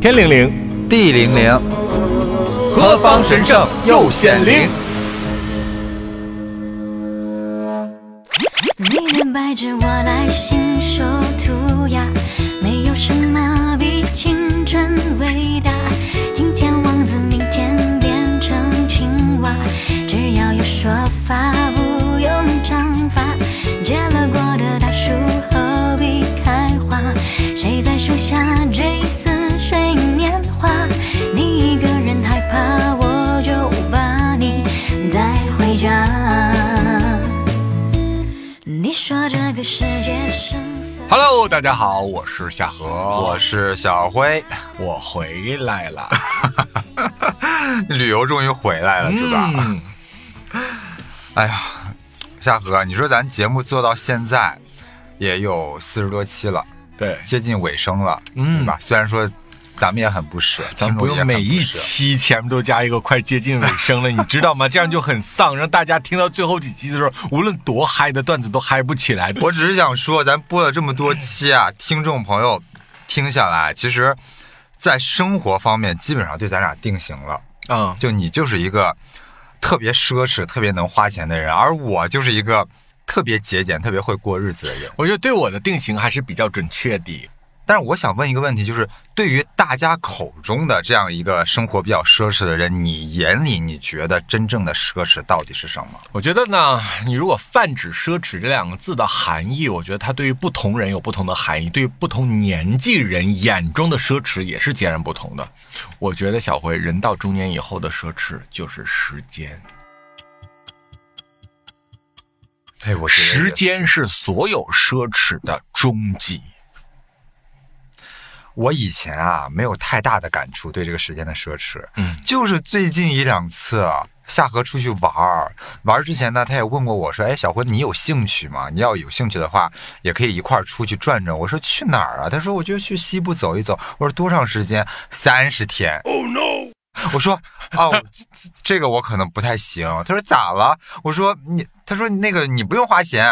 天灵灵，地灵灵，何方神圣又显灵？你的白纸我来信手涂鸦，没有什么比青春伟大。今天王子，明天变成青蛙，只要有说法，个世界生。Hello，大家好，我是夏荷，我是小辉，我回来了，旅游终于回来了，是吧？嗯哎呀，夏荷，你说咱节目做到现在也有四十多期了，对，接近尾声了，嗯对吧？虽然说咱们也很不舍，咱不听众也很用每一期前面都加一个快接近尾声了，你知道吗？这样就很丧，让大家听到最后几期的时候，无论多嗨的段子都嗨不起来。我只是想说，咱播了这么多期啊，听众朋友听下来，其实，在生活方面基本上对咱俩定型了。嗯，就你就是一个特别奢侈、特别能花钱的人，而我就是一个特别节俭、特别会过日子的人。我觉得对我的定型还是比较准确的。但是我想问一个问题，就是对于大家口中的这样一个生活比较奢侈的人，你眼里你觉得真正的奢侈到底是什么？我觉得呢，你如果泛指奢侈这两个字的含义，我觉得它对于不同人有不同的含义，对于不同年纪人眼中的奢侈也是截然不同的。我觉得小辉，人到中年以后的奢侈就是时间，哎，我时间是所有奢侈的终极。我以前啊没有太大的感触对这个时间的奢侈，嗯，就是最近一两次啊夏荷出去玩儿，玩儿之前呢，他也问过我说：“哎，小辉，你有兴趣吗？你要有兴趣的话，也可以一块儿出去转转。”我说：“去哪儿啊？”他说：“我就去西部走一走。”我说：“多长时间？三十天。” Oh no！我说：“哦，这这个我可能不太行。”他说：“咋了？”我说：“你。”他说：“那个你不用花钱，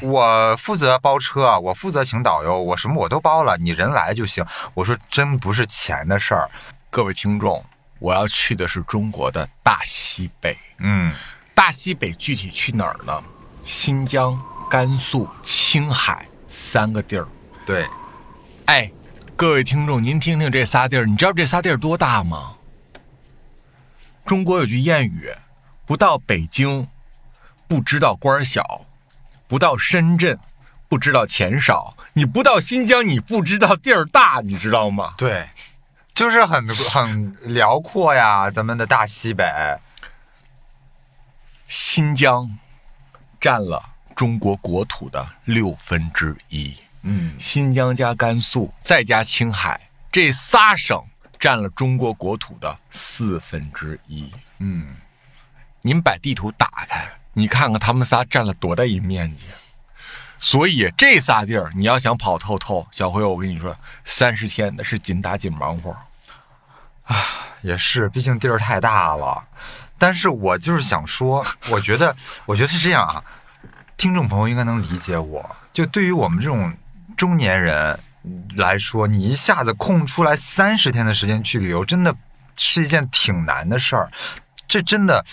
我负责包车，我负责请导游，我什么我都包了，你人来就行。”我说：“真不是钱的事儿。各位听众，我要去的是中国的大西北。”嗯。大西北具体去哪儿呢？新疆、甘肃、青海三个地儿。对，哎，各位听众，您听听这仨地儿，你知道这仨地儿多大吗？中国有句谚语：不到北京，不知道官儿小；不到深圳，不知道钱少。你不到新疆，你不知道地儿大，你知道吗？对，就是很很辽阔呀，咱们的大西北。新疆占了中国国土的六分之一。嗯，新疆加甘肃再加青海，这仨省占了中国国土的四分之一。嗯，您把地图打开，你看看他们仨占了多大一面积。所以这仨地儿，你要想跑透透，小辉，我跟你说，三十天那是紧打紧忙活。啊也是，毕竟地儿太大了。但是我就是想说，我觉得，我觉得是这样啊，听众朋友应该能理解我。就对于我们这种中年人来说，你一下子空出来三十天的时间去旅游，真的是一件挺难的事儿。这真的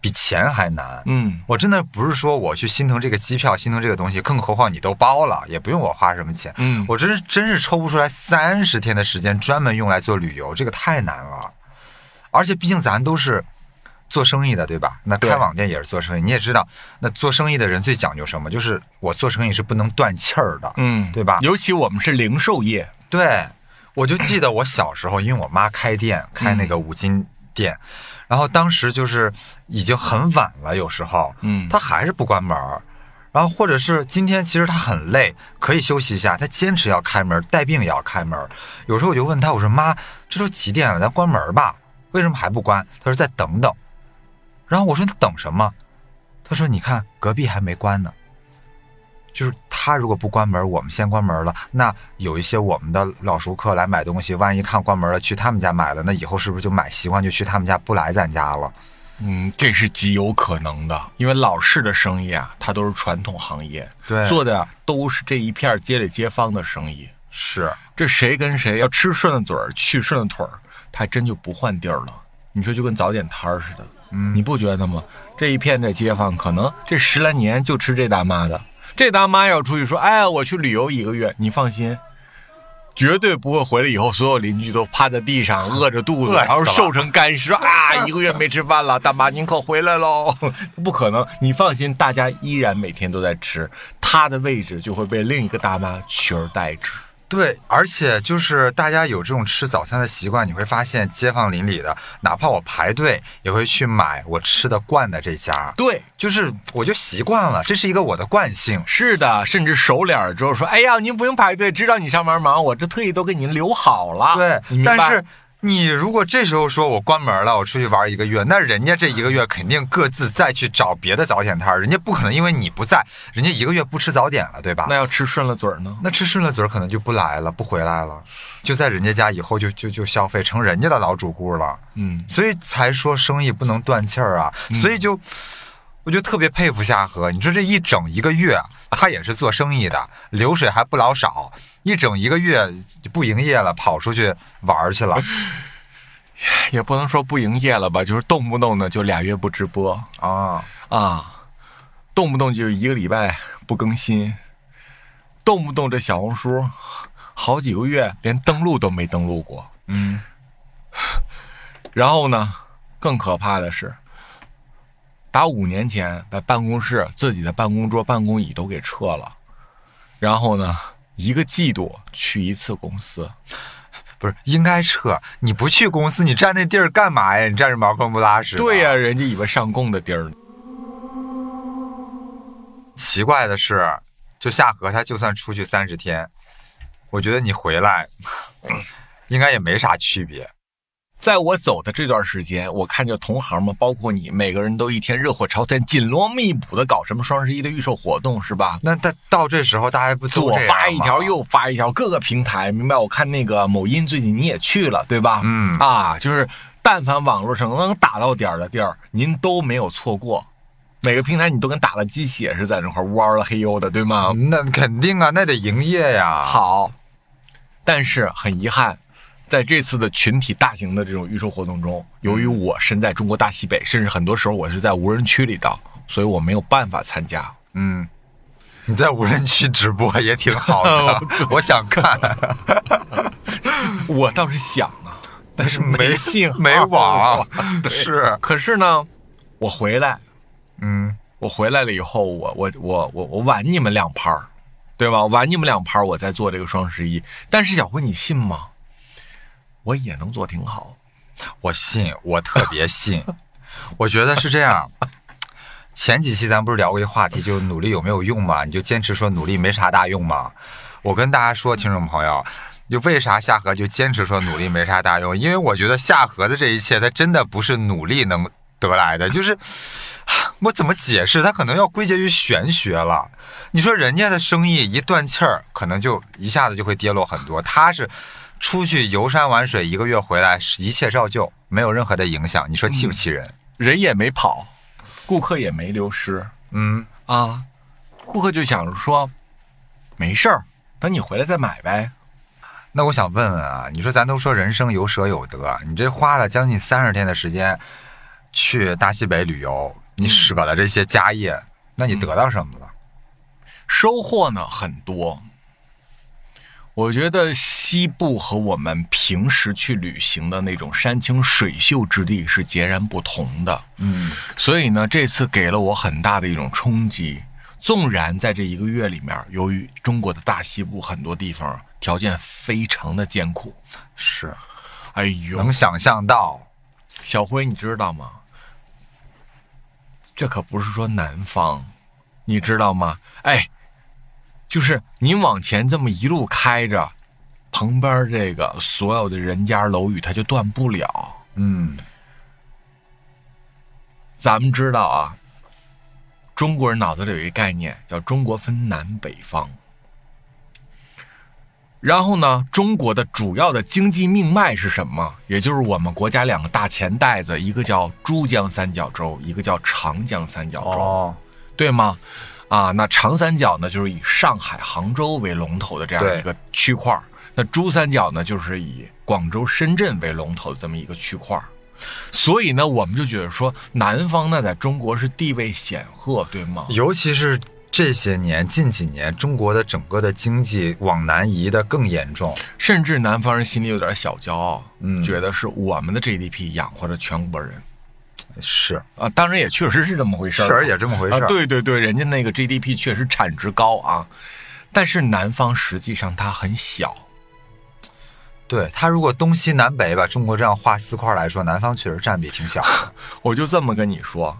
比钱还难。嗯，我真的不是说我去心疼这个机票，心疼这个东西，更何况你都包了，也不用我花什么钱。嗯我真是真是抽不出来三十天的时间专门用来做旅游，这个太难了。而且毕竟咱都是做生意的，对吧？那开网店也是做生意，你也知道，那做生意的人最讲究什么？就是我做生意是不能断气儿的，嗯，对吧？尤其我们是零售业，对，我就记得我小时候，因为我妈开店，开那个五金店，然后当时就是已经很晚了，有时候，嗯她还是不关门儿，然后或者是今天其实她很累，可以休息一下，她坚持要开门，带病也要开门。有时候我就问她，我说妈，这都几点了，咱关门吧？为什么还不关？她说再等等。然后我说那等什么？他说你看隔壁还没关呢。就是他如果不关门，我们先关门了，那有一些我们的老熟客来买东西，万一看关门了，去他们家买了，那以后是不是就买习惯就去他们家不来咱家了？嗯，这是极有可能的，因为老式的生意啊，它都是传统行业，对做的都是这一片街里街坊的生意。是，这谁跟谁要吃顺了嘴儿，去顺了腿儿，他还真就不换地儿了。你说就跟早点摊儿似的，嗯你不觉得吗？这一片的街坊，可能这十来年就吃这大妈的。这大妈要出去说，哎呀，我去旅游一个月，你放心，绝对不会回来以后，所有邻居都趴在地上饿着肚子，然后瘦成干尸啊！一个月没吃饭了，大妈您可回来喽！不可能，你放心，大家依然每天都在吃，她的位置就会被另一个大妈取而代之。对，而且就是大家有这种吃早餐的习惯，你会发现街坊邻里的，哪怕我排队也会去买我吃的惯的这家，对，就是我就习惯了，这是一个我的惯性。是的，甚至熟脸儿之后说：“哎呀，您不用排队，知道你上班忙，我这特意都给您留好了。”对但是你如果这时候说我关门了，我出去玩一个月，那人家这一个月肯定各自再去找别的早点摊儿，人家不可能因为你不在，人家一个月不吃早点了，对吧？那要吃顺了嘴儿呢？那吃顺了嘴儿可能就不来了，不回来了，就在人家家以后就就就消费成人家的老主顾了，嗯，所以才说生意不能断气儿啊，所以就。我就特别佩服夏荷，你说这一整一个月，他也是做生意的，流水还不老少，一整一个月不营业了，跑出去玩去了。也不能说不营业了吧，就是动不动的就俩月不直播啊，啊，动不动就一个礼拜不更新，动不动这小红书好几个月连登录都没登录过。嗯，然后呢，更可怕的是，打五年前把办公室自己的办公桌、办公椅都给撤了，然后呢，一个季度去一次公司。不是应该撤？你不去公司，你占那地儿干嘛呀？你占着茅坑不拉屎？对呀、人家以为上供的地儿呢。奇怪的是，就夏荷他就算出去三十天，我觉得你回来 应该也没啥区别。在我走的这段时间，我看着同行们，包括你，每个人都一天热火朝天、紧锣密鼓的搞什么双十一的预售活动，是吧？那到到这时候，大家不左发一条，右发一条，各个平台，明白？我看那个某音最近你也去了，对吧？嗯啊，就是但凡网络上能打到点儿的地儿，您都没有错过。每个平台你都跟打了鸡血似的，在那块儿嗷了嘿呦的，对吗？那肯定啊，那得营业呀。，好，但是很遗憾，在这次的群体大型的这种预售活动中，由于我身在中国大西北，甚至很多时候我是在无人区里的，所以我没有办法参加。嗯，你在无人区直播也挺好的，我想看，我倒是想啊，但是没信号没网，对是，可是呢，我回来，嗯我回来了以后，我我我我我晚你们两盘儿，对吧？晚你们两盘儿，我在做这个双十一。但是小辉，你信吗？我也能做挺好。我信，我特别信。我觉得是这样。前几期咱不是聊过一话题，就努力有没有用嘛？你就坚持说努力没啥大用嘛。我跟大家说，听众朋友，就为啥夏荷就坚持说努力没啥大用？因为我觉得夏荷的这一切，它真的不是努力能得来的，就是 我怎么解释？它可能要归结于玄学了。你说人家的生意一断气儿，可能就一下子就会跌落很多。他是出去游山玩水一个月回来，一切照旧，没有任何的影响。你说气不气人？人也没跑，顾客也没流失嗯，啊，顾客就想着说，没事儿，等你回来再买呗。那我想问问啊，你说咱都说人生有舍有得，你这花了将近三十天的时间去大西北旅游，你舍了这些家业，那你得到什么了？收获呢很多。我觉得西部和我们平时去旅行的那种山清水秀之地是截然不同的。嗯所以呢，这次给了我很大的一种冲击。纵然在这一个月里面，由于中国的大西部很多地方条件非常的艰苦，是哎呦能，想象到。小辉，你知道吗？这可不是说南方，你知道吗？哎，就是您往前这么一路开着，旁边这个所有的人家楼宇它就断不了。嗯咱们知道啊，中国人脑子里有一个概念叫中国分南北方。然后呢，中国的主要的经济命脉是什么？也就是我们国家两个大钱袋子，一个叫珠江三角洲，一个叫长江三角洲，哦，对吗？啊，那长三角呢，就是以上海、杭州为龙头的这样一个区块儿；那珠三角呢，就是以广州、深圳为龙头的这么一个区块儿。所以呢，我们就觉得说，南方呢，在中国是地位显赫，对吗？尤其是这些年近几年，中国的整个的经济往南移的更严重。甚至南方人心里有点小骄傲，嗯觉得是我们的 GDP 养活着全国人是，啊。当然也确实是这么回事儿，事儿也这么回事儿。啊，对对对，人家那个 GDP 确实产值高啊，但是南方实际上它很小，对，它如果东西南北把中国这样划四块来说，南方确实占比挺小的。我就这么跟你说，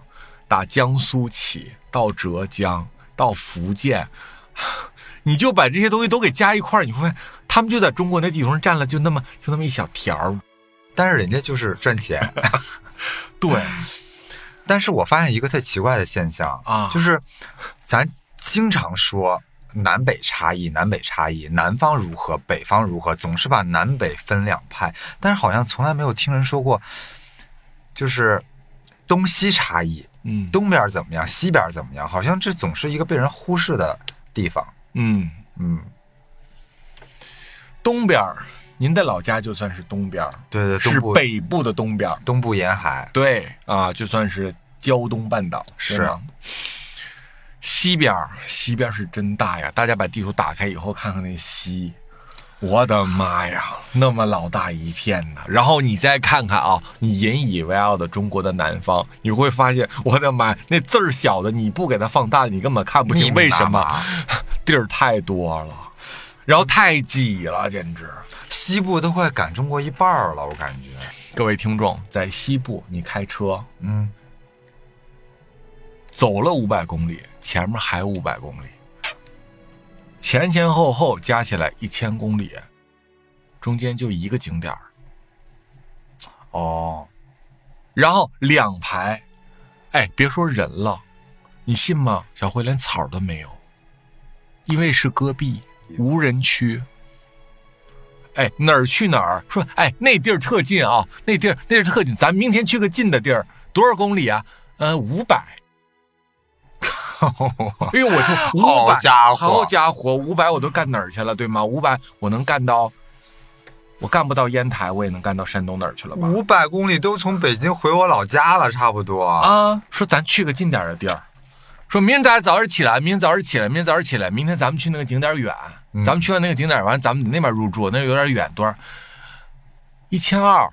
打江苏起到浙江到福建，你就把这些东西都给加一块儿，你会发现他们就在中国那地图上占了就那么就那么一小条儿。但是人家就是赚钱。对，但是我发现一个特奇怪的现象啊。就是咱经常说南北差异，南北差异，南方如何，北方如何，总是把南北分两派，但是好像从来没有听人说过，就是东西差异，嗯。东边怎么样，西边怎么样，好像这总是一个被人忽视的地方。嗯，嗯，东边儿，您的老家就算是东边儿，对对，是北部的东边儿。东部沿海，对啊，就算是胶东半岛是吗西边儿，西边儿是真大呀！大家把地图打开以后，看看那西，我的妈呀，那么老大一片呢。然后你再看看啊，你引以为傲的中国的南方，你会发现，我的妈，那字儿小的，你不给它放大，你根本看不清。为什么？地儿太多了，然后太挤了，简直。西部都快赶中国一半儿了，我感觉。各位听众，在西部，你开车嗯，走了五百公里，前面还有五百公里，前前后后加起来一千公里，中间就一个景点儿，哦，然后两排，哎，别说人了，你信吗？小辉连草都没有，因为是戈壁无人区。哎，哪儿去哪儿？说，哎，那地儿特近啊，那地儿那地儿特近，咱明天去个近的地儿，多少公里啊？呃，五百。哎呦，我就五好百，家伙好家伙，五百我都干哪儿去了，对吗？五百我能干到，我干不到烟台，我也能干到山东哪儿去了吧？五百公里都从北京回我老家了，差不多。啊，说咱去个近点的地儿，说明天大家早点起来，明天早点起来，明天早点起来，明天咱们去那个景点远，嗯咱们去完那个景点儿完，咱们那边入住，那有点远，多少？一千二。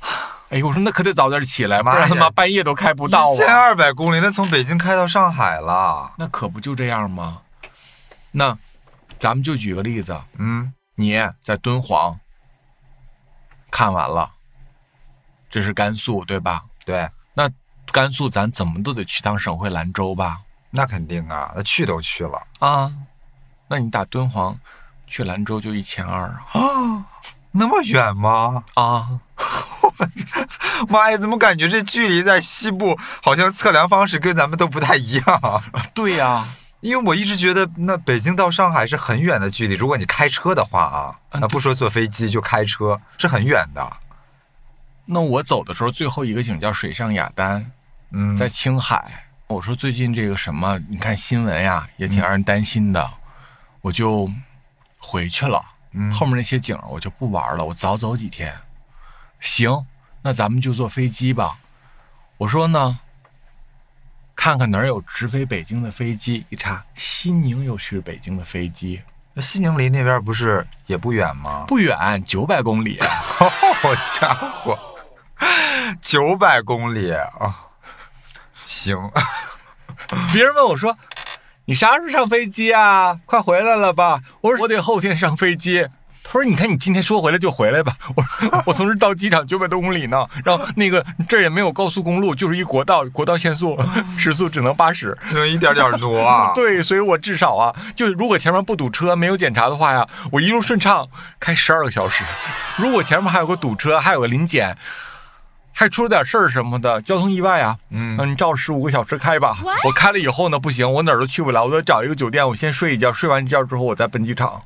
哎呦，我说那可得早点起来，不然他妈半夜都开不到一千啊。二百公里，那从北京开到上海了。那可不就这样吗？那咱们就举个例子，嗯，你在敦煌看完了，这是甘肃对吧？对，那甘肃咱怎么都得去趟省会兰州吧？那肯定啊，那去都去了啊，那你打敦煌去兰州就一千二啊啊，那么远吗？啊！妈呀，怎么感觉这距离在西部好像测量方式跟咱们都不太一样？对呀、因为我一直觉得那北京到上海是很远的距离，如果你开车的话啊，嗯那不说坐飞机就开车是很远的。那我走的时候最后一个景叫水上雅丹，嗯，在青海。我说最近这个什么，你看新闻呀，也挺让人担心的，我就回去了。嗯后面那些景我就不玩了，我早走几天。行，那咱们就坐飞机吧。我说呢，看看哪儿有直飞北京的飞机。一查，西宁有去北京的飞机，那西宁离那边不是也不远吗？不远，九百公里。好家伙，九百公里啊！行，别人问我说：“你啥时候上飞机啊？快回来了吧？”我说：“我得后天上飞机。”他说：“你看你今天说回来就回来吧。”我说：“我从这到机场九百多公里呢，然后那个这儿也没有高速公路，就是一国道，国道限速 时速只能八十。能一点点挪啊。对，所以我至少啊，就如果前面不堵车、没有检查的话呀，我一路顺畅开十二个小时。如果前面还有个堵车，还有个临检，还出了点事儿什么的，交通意外啊，嗯那你照十五个小时开吧。我开了以后呢，不行，我哪儿都去不了，我得找一个酒店，我先睡一觉，睡完一觉之后我再奔机场。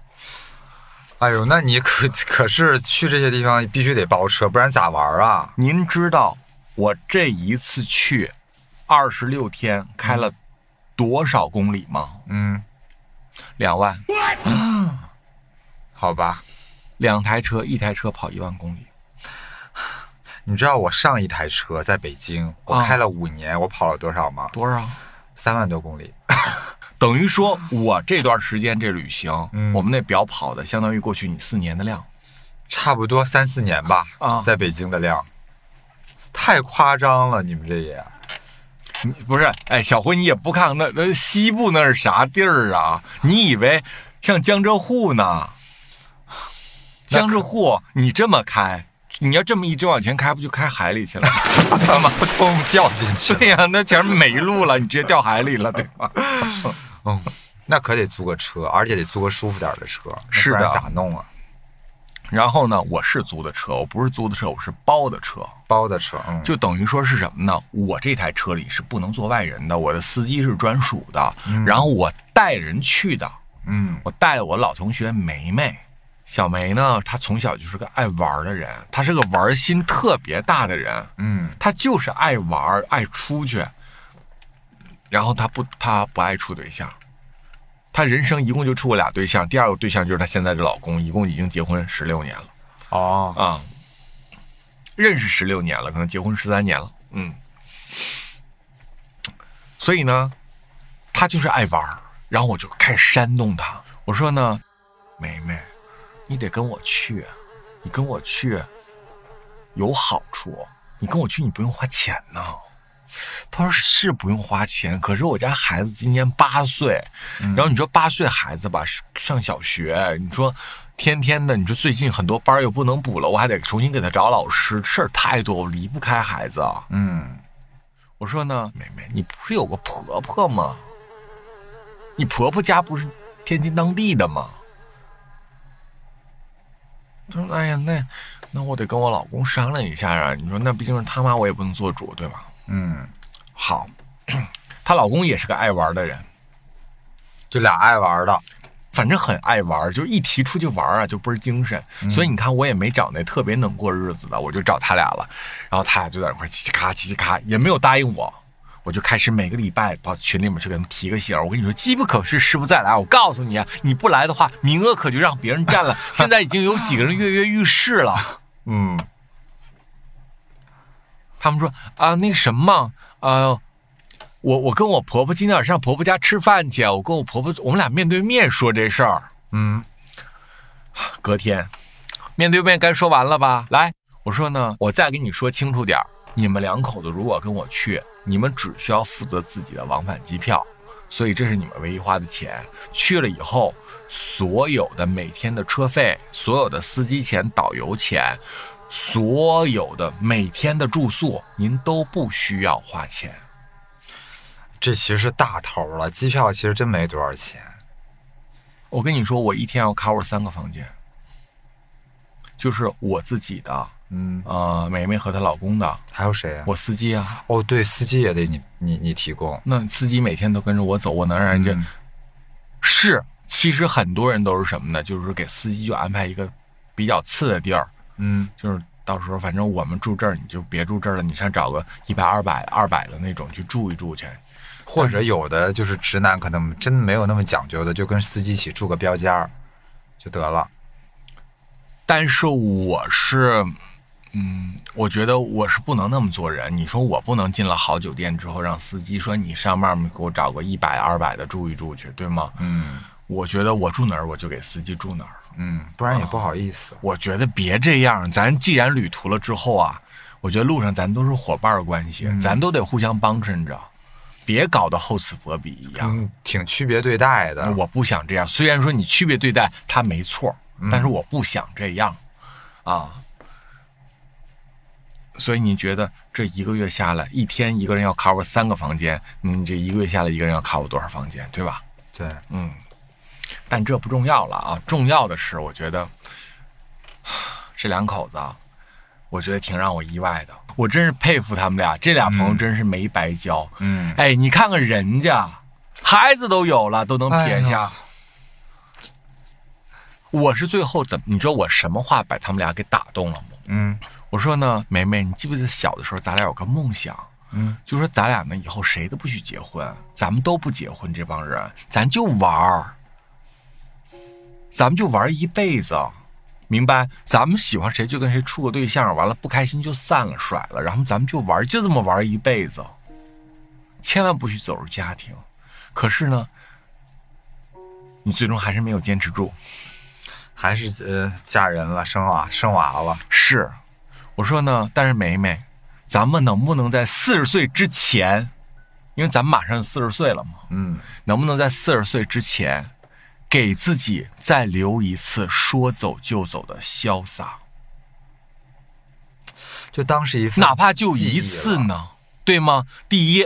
哎呦，那你可可是去这些地方必须得包车，不然咋玩啊？您知道我这一次去二十六天开了多少公里吗？嗯，两万，好吧。两台车，一台车跑一万公里。你知道我上一台车在北京，我啊开了五年，我跑了多少吗？多少？三万多公里。等于说，我这段时间这旅行，嗯我们那表跑的相当于过去你四年的量。差不多三四年吧，啊在北京的量，太夸张了，你们这也。你不是，哎，小辉，你也不看看那那西部那是啥地儿啊？你以为像江浙沪呢？江浙沪你这么开，你要这么一直往前开，不就开海里去了？他 妈扑 通掉进去了。对呀、那前面 没路了，你直接掉海里了，对吧？嗯，那可得租个车，而且得租个舒服点的车，是的咋弄啊？然后呢，我是租的车，我不是租的车，我是包的车，包的车，嗯，就等于说是什么呢？我这台车里是不能坐外人的，我的司机是专属的，然后我带人去的，嗯我带我老同学梅梅，小梅呢，她从小就是个爱玩的人，她是个玩心特别大的人，嗯她就是爱玩，爱出去，然后她不，她不爱处对象。她人生一共就处过俩对象，第二个对象就是她现在的老公，一共已经结婚十六年了哦，啊，认识十六年了，可能结婚十三年了，嗯。所以呢，她就是爱玩，然后我就开始煽动她，我说呢，梅梅，你得跟我去，你跟我去有好处，你跟我去你不用花钱呢。他说是不用花钱，可是我家孩子今年八岁，然后你说八岁孩子吧，上小学，你说天天的，你说最近很多班又不能补了，我还得重新给他找老师，事儿太多，我离不开孩子。嗯我说呢，妹妹，你不是有个婆婆吗？你婆婆家不是天津当地的吗？他说：“哎呀，那那我得跟我老公商量一下啊。你说那毕竟是他妈，我也不能做主，对吧？嗯，好，她老公也是个爱玩的人，就俩爱玩的，反正很爱玩，就一提出去玩啊，就倍儿精神。所以你看，我也没找那特别能过日子的，我就找他俩了。然后他俩就在那块儿叽叽咔叽叽咔，也没有答应我。我就开始每个礼拜到群里面去给他们提个醒。我跟你说，机不可失，失不再来。我告诉你啊，你不来的话，名额可就让别人占了。现在已经有几个人跃跃欲试了。嗯他们说啊，那个什么，呃，我我跟我婆婆今天晚上婆婆家吃饭去，我跟我婆婆我们俩面对面说这事儿。嗯隔天，面对面该说完了吧？来，我说呢，我再跟你说清楚点儿你们两口子如果跟我去，你们只需要负责自己的往返机票，所以这是你们唯一花的钱。去了以后，所有的每天的车费、所有的司机钱、导游钱，所有的每天的住宿，您都不需要花钱。这其实是大头了，机票其实真没多少钱。我跟你说，我一天要 cover 三个房间，就是我自己的，嗯，呃，梅梅和她老公的，还有谁啊？我司机啊。哦，对，司机也得你你你提供。那司机每天都跟着我走，我能让人家、嗯是？其实很多人都是什么呢？就是给司机就安排一个比较次的地儿，嗯就是到时候反正我们住这儿，你就别住这儿了，你上找个一百、二百、二百的那种去住一住去。或者有的就是直男，可能真没有那么讲究的，就跟司机一起住个标间儿就得了。但是我是，嗯，我觉得我是不能那么做人。你说我不能进了好酒店之后，让司机说你上外面给我找个一百、二百的住一住去，对吗？嗯我觉得我住哪儿，我就给司机住哪儿。嗯，不然也不好意思。我觉得别这样，咱既然旅途了之后啊，我觉得路上咱都是伙伴关系，咱都得互相帮衬着，别搞得厚此薄彼一样。嗯，挺区别对待的。我不想这样，虽然说你区别对待他没错，但是我不想这样，啊。所以你觉得这一个月下来，一天一个人要 cover 三个房间，你这一个月下来一个人要 cover 多少房间，对吧？对，嗯，但这不重要了啊，重要的是，我觉得这两口子啊，我觉得挺让我意外的。我真是佩服他们俩，这俩朋友真是没白交。嗯，哎，你看看人家，孩子都有了，都能撇下。哎我是最后怎么？你知道我什么话把他们俩给打动了吗？嗯我说呢，梅梅，你记不记得小的时候咱俩有个梦想，嗯，就说咱俩呢以后谁都不许结婚，咱们都不结婚，这帮人咱就玩儿，咱们就玩一辈子，明白？咱们喜欢谁就跟谁处个对象，完了不开心就散了甩了，然后咱们就玩，就这么玩一辈子，千万不许走入家庭。可是呢，你最终还是没有坚持住。还是呃嫁人了，生娃生娃了。是，我说呢，但是梅梅，咱们能不能在四十岁之前，因为咱们马上四十岁了嘛，嗯，能不能在四十岁之前，给自己再留一次说走就走的潇洒，就当是一份哪怕就一。次呢？对吗？第一，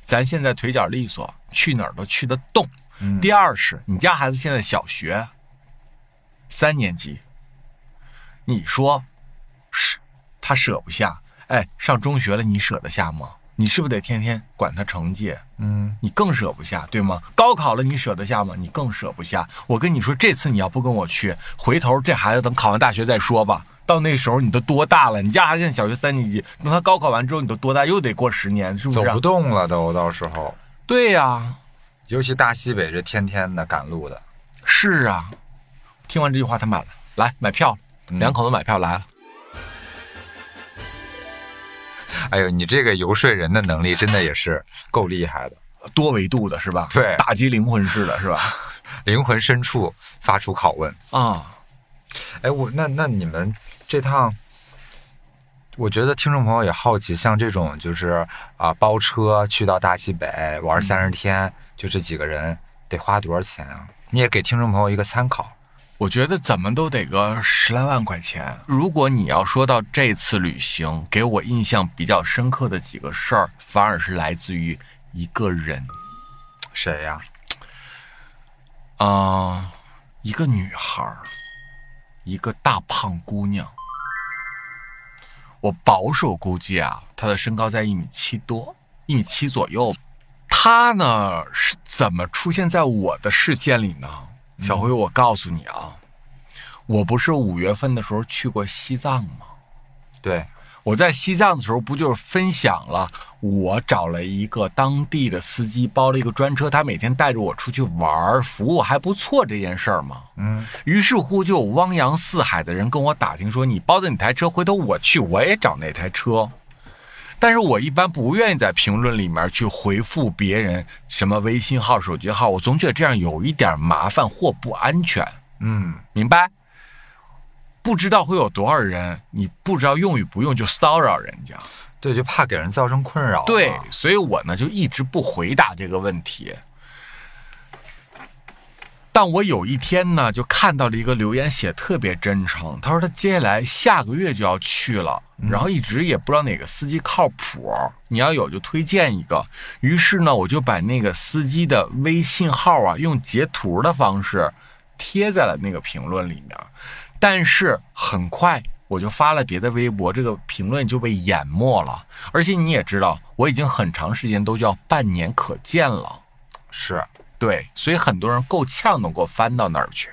咱现在腿脚利索，去哪儿都去得动。嗯第二是你家孩子现在小学三年级，你说是他舍不下，哎，上中学了你舍得下吗？你是不是得天天管他成绩？嗯，你更舍不下，对吗？高考了你舍得下吗？你更舍不下。我跟你说，这次你要不跟我去，回头这孩子等考完大学再说吧。到那时候你都多大了？你家孩子现在小学三年级，等他高考完之后，你都多大？又得过十年，是不是啊？走不动了都，到时候，对呀、尤其大西北这天天的赶路的，是啊。听完这句话，他买了，来买票两口子买票来了。哎呦，你这个游说人的能力真的也是够厉害的，多维度的是吧？对打击灵魂式的是吧？灵魂深处发出拷问。啊，哎，我那那你们这趟，我觉得听众朋友也好奇，像这种就是啊、包车去到大西北玩三十天，就这几个人得花多少钱啊？你也给听众朋友一个参考。我觉得怎么都得个十来万块钱。如果你要说到这次旅行，给我印象比较深刻的几个事儿，反而是来自于一个人，谁呀、啊、一个女孩儿，一个大胖姑娘。我保守估计啊，她的身高在一米七多，一米七左右。她呢是怎么出现在我的视线里呢？小辉，我告诉你啊，我不是五月份的时候去过西藏吗？对，我在西藏的时候，不就是分享了我找了一个当地的司机，包了一个专车，他每天带着我出去玩，服务还不错这件事儿吗？嗯，于是乎，就有汪洋四海的人跟我打听说，你包的哪台车，回头我去我也找那台车。但是我一般不愿意在评论里面去回复别人什么微信号、手机号，我总觉得这样有一点麻烦或不安全。嗯，明白？不知道会有多少人，你不知道用与不用就骚扰人家。对，就怕给人造成困扰。对，所以我呢就一直不回答这个问题。但我有一天呢，就看到了一个留言，写得特别真诚。他说他接下来下个月就要去了，然后一直也不知道哪个司机靠谱，你要有就推荐一个。于是呢，我就把那个司机的微信号啊，用截图的方式贴在了那个评论里面。但是很快我就发了别的微博，这个评论就被淹没了。而且你也知道，我已经很长时间都叫半年可见了。是，对，所以很多人够呛能够翻到那儿去。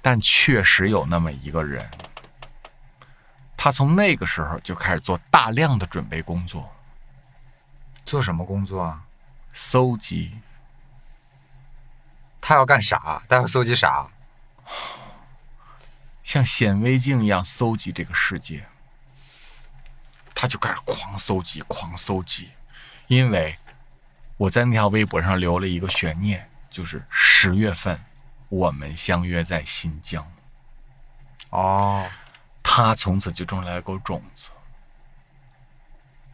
但确实有那么一个人，他从那个时候就开始做大量的准备工作，做什么工作啊？搜集他要干啥？他要搜集啥？像显微镜一样搜集这个世界。他就开始狂搜集，狂搜集，因为我在那条微博上留了一个悬念，就是十月份我们相约在新疆。哦，他从此就种了一个种子。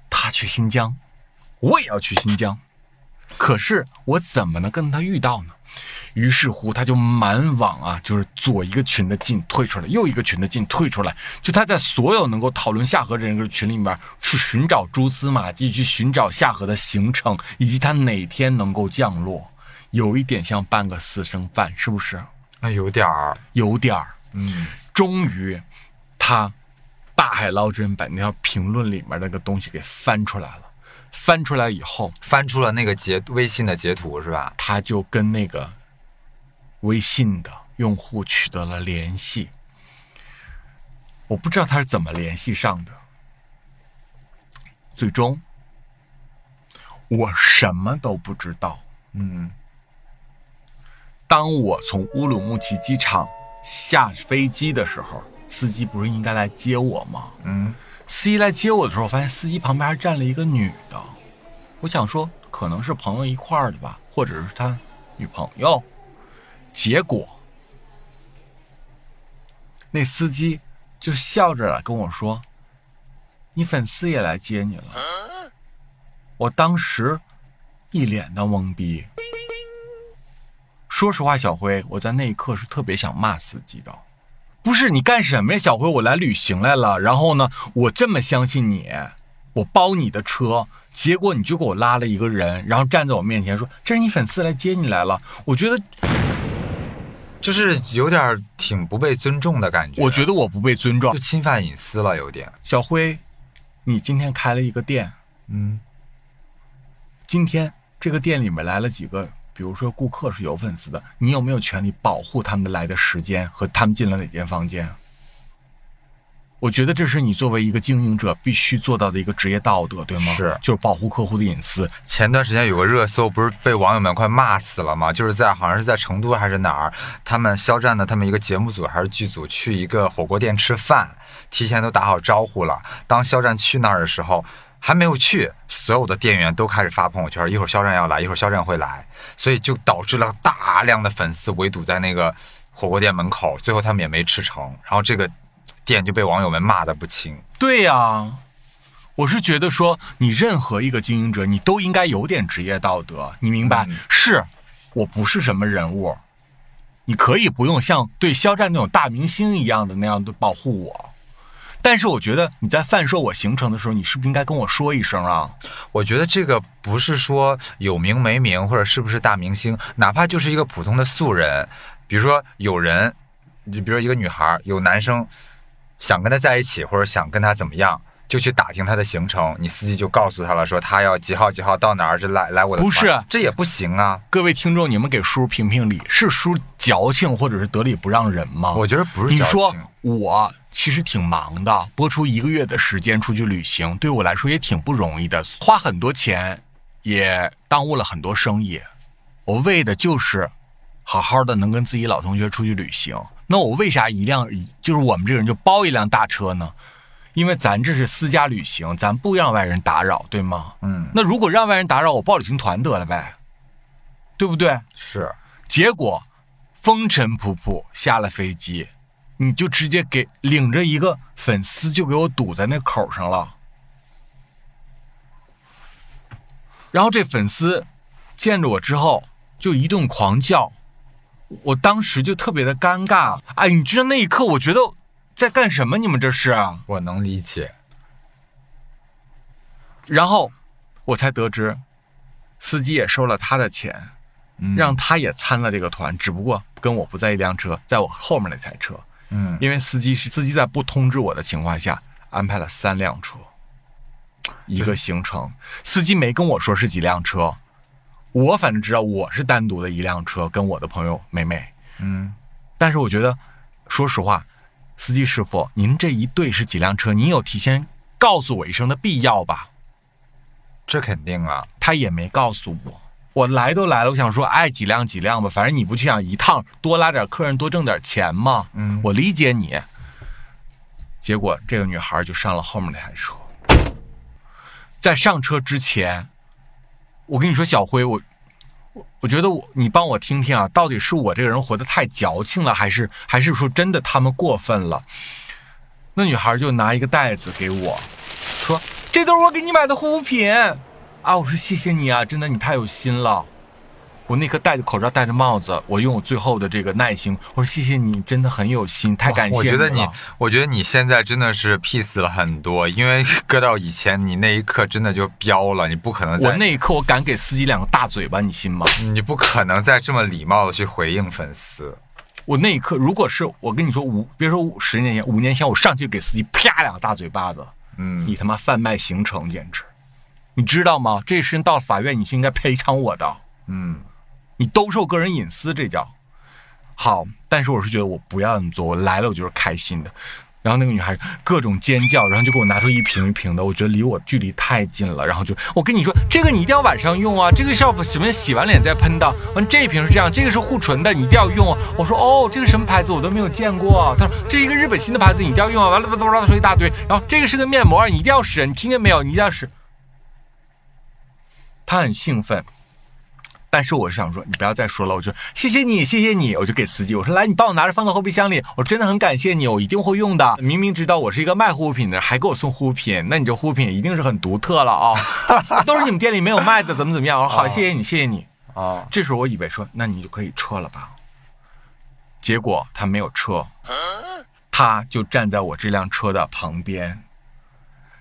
他去新疆，我也要去新疆，可是我怎么能跟他遇到呢？于是乎，他就满网啊，就是左一个群的进退出来，右一个群的进退出来，就他在所有能够讨论夏河这个群里面去寻找蛛丝马迹，去寻找夏河的行程，以及他哪天能够降落，有一点像半个私生饭，是不是？那有点儿，有点儿。嗯，终于，他大海捞针把那条评论里面那个东西给翻出来了。翻出来以后，翻出了那个截微信的截图是吧？他就跟那个微信的用户取得了联系。我不知道他是怎么联系上的，最终我什么都不知道。嗯当我从乌鲁木齐机场下飞机的时候，司机不是应该来接我吗？嗯，司机来接我的时候，我发现司机旁边还站了一个女的。我想说，可能是朋友一块的吧，或者是他女朋友。结果，那司机就笑着来跟我说：“你粉丝也来接你了。”我当时一脸的懵逼。说实话，小辉，我在那一刻是特别想骂司机的。不是你干什么呀，小辉？我来旅行来了，然后呢，我这么相信你，我包你的车，结果你就给我拉了一个人，然后站在我面前说这是你粉丝来接你来了。我觉得，就是有点挺不被尊重的感觉。我觉得我不被尊重就。侵犯隐私了，有点。小辉，你今天开了一个店，嗯今天这个店里面来了几个，比如说顾客是有粉丝的，你有没有权利保护他们来的时间和他们进了哪间房间？我觉得这是你作为一个经营者必须做到的一个职业道德，对吗？是就是保护客户的隐私。前段时间有个热搜，不是被网友们快骂死了吗？就是在好像是在成都还是哪儿，他们肖战的他们一个节目组还是剧组去一个火锅店吃饭，提前都打好招呼了。当肖战去那儿的时候，还没有去，所有的店员都开始发朋友圈，一会儿肖战要来，一会儿肖战会来，所以就导致了大量的粉丝围堵在那个火锅店门口，最后他们也没吃成，然后这个店就被网友们骂的不轻。对呀、我是觉得说，你任何一个经营者，你都应该有点职业道德，你明白？嗯是我不是什么人物，你可以不用像对肖战那种大明星一样的那样的保护我，但是我觉得你在贩售我行程的时候，你是不是应该跟我说一声啊？我觉得这个不是说有名没名或者是不是大明星，哪怕就是一个普通的素人，比如说有人，就比如说一个女孩，有男生想跟她在一起或者想跟她怎么样，就去打听他的行程，你司机就告诉他了，说他要几号几号到哪儿，这来来我的不是这也不行啊。各位听众，你们给叔评评理，是叔矫情或者是得理不让人吗？我觉得不是矫你说情我其实挺忙的，播出一个月的时间出去旅行，对我来说也挺不容易的，花很多钱，也耽误了很多生意。我为的就是好好的能跟自己老同学出去旅行。那我为啥一辆就是我们这个人就包一辆大车呢？因为咱这是私家旅行，咱不让外人打扰，对吗？嗯，那如果让外人打扰，我报旅行团得了呗，对不对？是结果风尘仆仆下了飞机，你就直接给领着一个粉丝就给我堵在那口上了。然后这粉丝见着我之后就一顿狂叫，我当时就特别的尴尬。哎，你知道那一刻我觉得在干什么？你们这是？我能理解。然后我才得知，司机也收了他的钱，嗯让他也参了这个团，只不过跟我不在一辆车，在我后面那台车。嗯，因为司机是司机在不通知我的情况下安排了三辆车，一个行程，司机没跟我说是几辆车，我反正知道我是单独的一辆车跟我的朋友美美，嗯，但是我觉得，说实话，司机师傅，您这一队是几辆车？您有提前告诉我一声的必要吧？这肯定啊。他也没告诉我。我来都来了，我想说，爱，几辆几辆吧，反正你不去想一趟多拉点客人，多挣点钱嘛。嗯我理解你。结果这个女孩就上了后面那台车，在上车之前，我跟你说，小辉，我我我觉得我你帮我听听啊，到底是我这个人活得太矫情了，还是还是说真的他们过分了？那女孩就拿一个袋子给我，说：“这都是我给你买的护肤品。”啊，我说谢谢你啊，真的你太有心了。我那颗戴着口罩、戴着帽子，我用我最后的这个耐心，我说谢谢你，真的很有心，太感谢我觉得你，我觉得你现在真的是 peace 了很多，因为搁到以前，你那一刻真的就飙了，你不可能我那一刻我敢给司机两个大嘴巴，你信吗？你不可能再这么礼貌的去回应粉丝。我那一刻，如果是我跟你说五，别说五十年前，五年前我上去给司机啪两个大嘴巴子，嗯，你他妈贩卖行程，简直！你知道吗？这事情到了法院，你是应该赔偿我的。嗯，你兜售个人隐私，这叫好。但是我是觉得我不要你做，我来了我就是开心的。然后那个女孩各种尖叫，然后就给我拿出一瓶一瓶的，我觉得离我距离太近了，然后就我跟你说，这个你一定要晚上用啊，这个是要什么洗完脸再喷的。完这一瓶是这样，这个是护唇的，你一定要用啊。我说哦，这个什么牌子我都没有见过。他说这是一个日本新的牌子，你一定要用啊。完了，叭叭叭说一大堆。然后这个是个面膜，你一定要使，你听见没有？你一定要使。他很兴奋。但是我是想说，你不要再说了，我就谢谢你，谢谢你，我就给司机我说来，你帮我拿着放到后备箱里，我真的很感谢你，我一定会用的。明明知道我是一个卖护肤品的，还给我送护肤品，那你这护肤品一定是很独特了啊，都是你们店里没有卖的，怎么怎么样？我说好，谢谢你，谢谢你。啊，这时候我以为说，那你就可以撤了吧。结果他没有撤，他就站在我这辆车的旁边，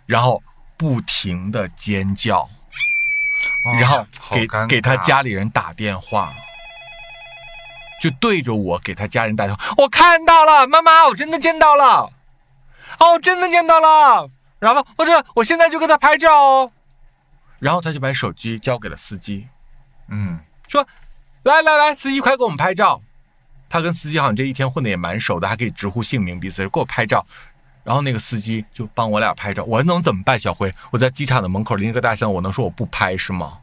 然后不停的尖叫。然后给给他家里人打电话，就对着我给他家人打电话。我看到了，妈妈，我真的见到了，哦，真的见到了。然后我这我现在就给他拍照哦。然后他就把手机交给了司机，嗯，说来来来，司机快给我们拍照。他跟司机好像这一天混的也蛮熟的，还可以直呼姓名，彼此给我拍照。然后那个司机就帮我俩拍照，我能怎么办？小辉，我在机场的门口拎着个大箱，我能说我不拍是吗？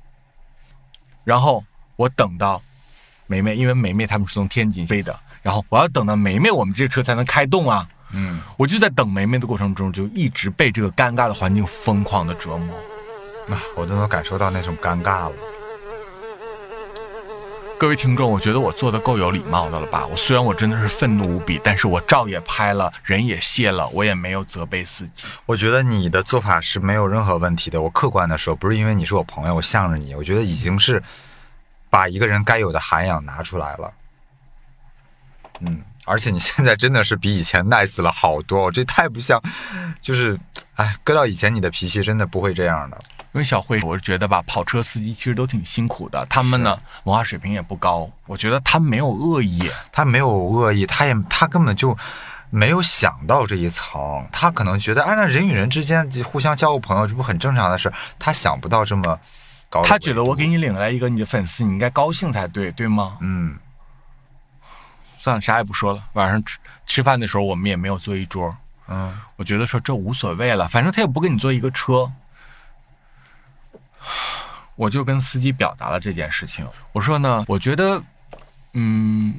然后我等到梅梅，因为梅梅他们是从天津飞的，然后我要等到梅梅，我们这车才能开动啊。嗯，我就在等梅梅的过程中，就一直被这个尴尬的环境疯狂的折磨，啊，我都能感受到那种尴尬了。各位听众，我觉得我做的够有礼貌的了吧？我虽然我真的是愤怒无比，但是我照也拍了，人也谢了，我也没有责备司机。我觉得你的做法是没有任何问题的。我客观的说，不是因为你是我朋友，我向着你，我觉得已经是把一个人该有的涵养拿出来了。嗯，而且你现在真的是比以前 nice 了好多，这太不像，就是，哎，搁到以前你的脾气真的不会这样的。因为小慧，我是觉得吧，跑车司机其实都挺辛苦的，他们呢文化水平也不高。我觉得他没有恶意，他没有恶意，他也他根本就没有想到这一层，他可能觉得，啊，那人与人之间互相交个朋友，这不很正常的事？他想不到这么高。他觉得我给你领来一个你的粉丝，你应该高兴才对，对吗？嗯。算了，啥也不说了。晚上吃吃饭的时候，我们也没有坐一桌。嗯，我觉得说这无所谓了，反正他也不跟你坐一个车。我就跟司机表达了这件事情。我说呢，我觉得，嗯，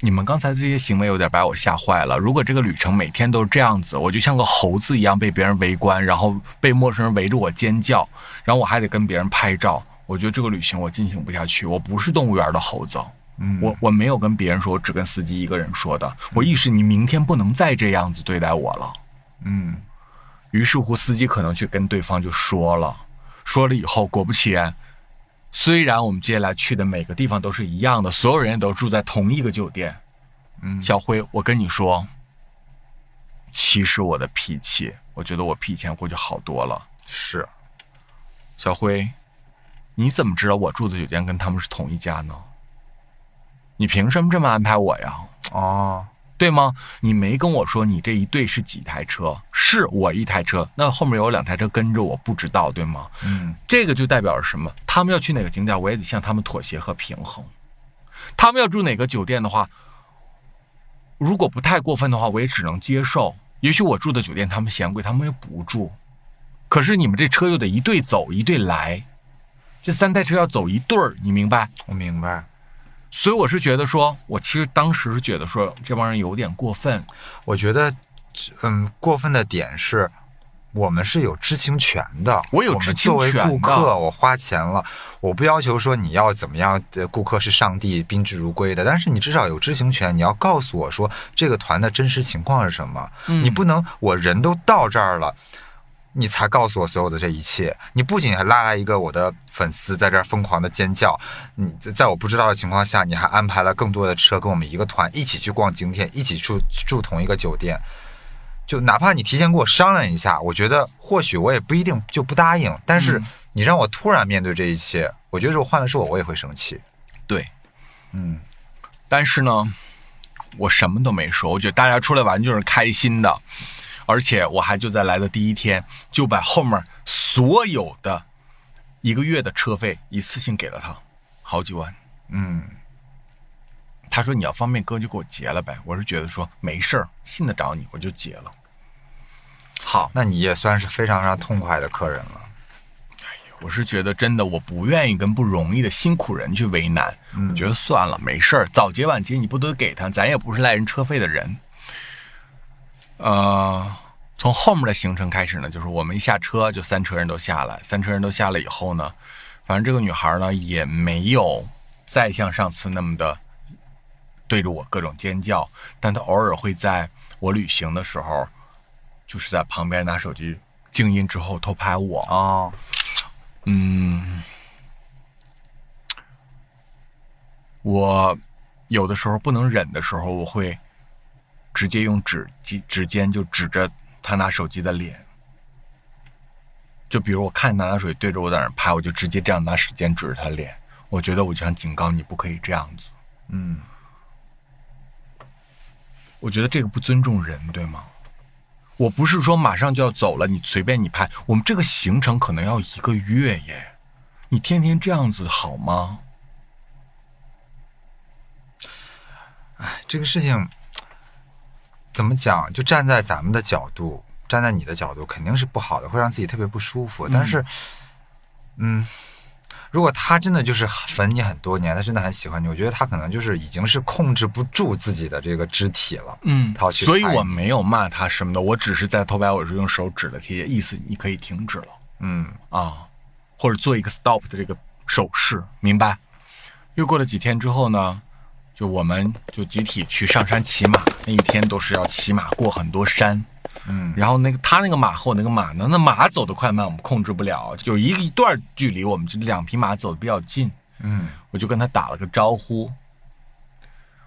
你们刚才的这些行为有点把我吓坏了。如果这个旅程每天都是这样子，我就像个猴子一样被别人围观，然后被陌生人围着我尖叫，然后我还得跟别人拍照。我觉得这个旅行我进行不下去。我不是动物园的猴子，我我没有跟别人说，我只跟司机一个人说的。我意识你明天不能再这样子对待我了。嗯，于是乎，司机可能去跟对方就说了。说了以后，果不其然，虽然我们接下来去的每个地方都是一样的，所有人都住在同一个酒店。嗯，小辉，我跟你说，其实我的脾气，我觉得我比以前过去好多了。是，小辉，你怎么知道我住的酒店跟他们是同一家呢？你凭什么这么安排我呀？哦。对吗？你没跟我说你这一队是几台车？是我一台车，那后面有两台车跟着我，不知道对吗？嗯，这个就代表着什么？他们要去哪个景点，我也得向他们妥协和平衡。他们要住哪个酒店的话，如果不太过分的话，我也只能接受。也许我住的酒店他们嫌贵，他们又不住。可是你们这车又得一队走一队来，这三台车要走一对儿，你明白？我明白。所以我是觉得说，我其实当时是觉得说这帮人有点过分。我觉得，嗯，过分的点是，我们是有知情权的。我有知情权。作为顾客，我花钱了，我不要求说你要怎么样，顾客是上帝，宾至如归的。但是你至少有知情权，你要告诉我说这个团的真实情况是什么。你不能我人都到这儿了。你才告诉我所有的这一切，你不仅还拉来一个我的粉丝在这儿疯狂的尖叫，你在我不知道的情况下，你还安排了更多的车跟我们一个团一起去逛景点，一起住住同一个酒店，就哪怕你提前跟我商量一下，我觉得或许我也不一定就不答应，但是你让我突然面对这一切，我觉得如果换的是我，我也会生气。对，嗯，但是呢，我什么都没说，我觉得大家出来玩就是开心的。而且我还就在来的第一天就把后面所有的一个月的车费一次性给了他，好几万。嗯，他说你要方便哥就给我结了呗。我是觉得说没事儿，信得着你，我就结了。好，那你也算是非常非常痛快的客人了。我是觉得真的，我不愿意跟不容易的辛苦人去为难。嗯我觉得算了，没事儿，早结晚结你不得给他，咱也不是赖人车费的人。呃，从后面的行程开始呢，就是我们一下车就三车人都下来，三车人都下来以后呢，反正这个女孩呢也没有再像上次那么的对着我各种尖叫，但她偶尔会在我旅行的时候，就是在旁边拿手机静音之后偷拍我。哦，嗯，我有的时候不能忍的时候，我会直接用指指指尖就指着他拿手机的脸。就比如我看他拿水对着我在那儿拍，我就直接这样拿时间指着他脸。我觉得我就想警告你，不可以这样子。嗯，我觉得这个不尊重人，对吗？我不是说马上就要走了，你随便你拍。我们这个行程可能要一个月耶，你天天这样子好吗？哎这个事情怎么讲？就站在咱们的角度，站在你的角度，肯定是不好的，会让自己特别不舒服。但是，嗯，如果他真的就是粉你很多年，他真的很喜欢你，我觉得他可能就是已经是控制不住自己的这个肢体了。嗯他要去所以我没有骂他什么的，我只是在偷拍我是用手指的贴贴，意思你可以停止了嗯啊，或者做一个 stop 的这个手势，明白？又过了几天之后呢，就我们就集体去上山骑马，那一天都是要骑马过很多山。嗯。然后那个他那个马和我那个马呢，那马走的快慢我们控制不了，有一一段距离，我们这两匹马走的比较近，嗯。我就跟他打了个招呼。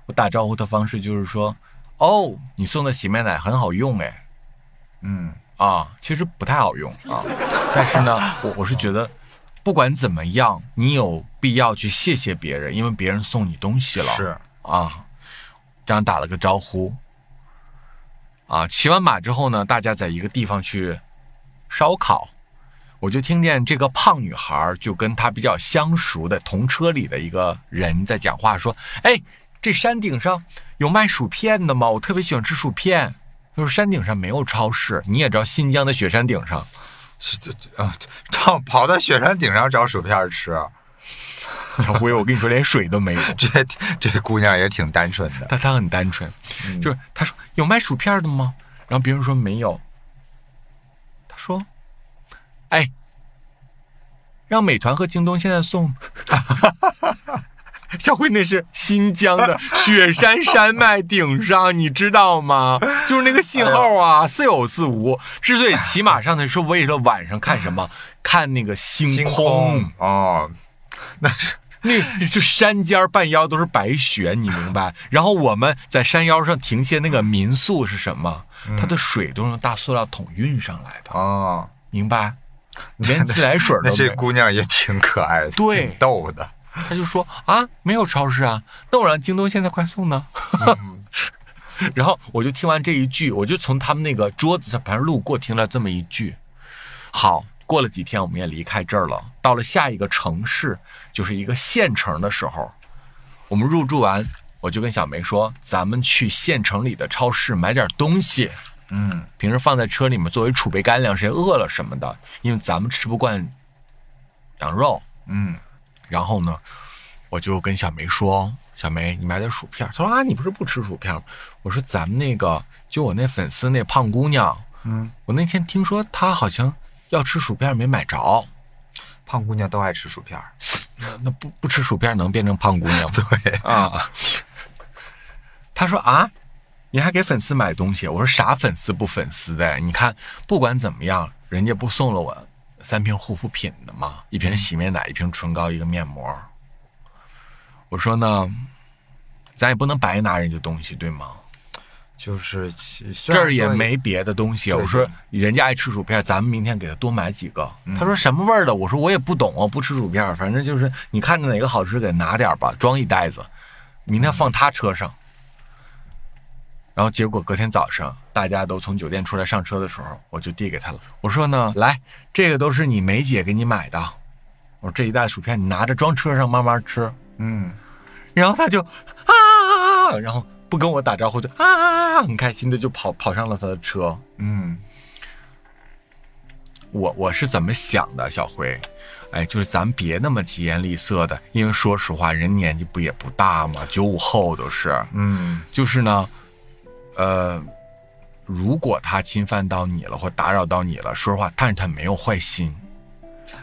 我打招呼的方式就是说：“哦，你送的洗面奶很好用哎，嗯。啊，其实不太好用啊，但是呢，我我是觉得，不管怎么样，你有必要去谢谢别人，因为别人送你东西了，是啊，这样打了个招呼。啊，骑完马之后呢，大家在一个地方去烧烤，我就听见这个胖女孩就跟她比较相熟的同车里的一个人在讲话，说：“哎，这山顶上有卖薯片的吗？我特别喜欢吃薯片。”他说：“山顶上没有超市，你也知道新疆的雪山顶上，是这这啊，到跑到雪山顶上找薯片吃，小辉，我跟你说，连水都没有。”这这姑娘也挺单纯的。她她很单纯，就是她说有卖薯片的吗？然后别人说没有，她说，哎，让美团和京东现在送。小辉，那是新疆的 雪山山脉顶上，你知道吗？就是那个信号啊，似有似无。之所以骑马上去，是为了晚上看什么？看那个星星空。啊哦，那是 那 就山尖半腰都是白雪，你明白？然后我们在山腰上停歇那个民宿是什么？它的水都是用大塑料桶运上来的，哦，明白？连自来水那这都没这。姑娘也挺可爱的，对挺逗的。他就说啊，没有超市啊，那我让京东现在快送呢。然后我就听完这一句，我就从他们那个桌子上旁边路过，听了这么一句。好，过了几天，我们也离开这儿了，到了下一个城市，就是一个县城的时候，我们入住完，我就跟小梅说，咱们去县城里的超市买点东西，嗯平时放在车里面作为储备干粮，谁饿了什么的，因为咱们吃不惯羊肉。嗯然后呢，我就跟小梅说：“小梅，你买点薯片。”她说：“啊，你不是不吃薯片吗？”我说：“咱们那个，就我那粉丝那胖姑娘，嗯，我那天听说她好像要吃薯片没买着，胖姑娘都爱吃薯片儿。那不不吃薯片能变成胖姑娘吗？对，啊。”她说：“啊，你还给粉丝买东西？”我说：“啥粉丝不粉丝的？你看，不管怎么样，人家不送了我三瓶护肤品的嘛？一瓶洗面奶，一瓶唇膏，一个面膜。我说呢，咱也不能白拿人家东西，对吗？就是这儿也没别的东西。我说人家爱吃薯片，咱们明天给他多买几个。他说什么味儿的？我说我也不懂啊，不吃薯片，反正就是你看着哪个好吃，给拿点吧，装一袋子，明天放他车上。然后结果隔天早上，大家都从酒店出来上车的时候，我就递给他了。我说呢，来，这个都是你梅姐给你买的。我说这一袋薯片你拿着装车上慢慢吃。嗯然后他就啊，然后不跟我打招呼就啊，很开心的就跑跑上了他的车。嗯我我是怎么想的，小辉？哎，就是咱别那么疾言厉色的，因为说实话，人年纪不也不大嘛，九五后都是。嗯就是呢，呃，如果他侵犯到你了或打扰到你了，说实话，但是他没有坏心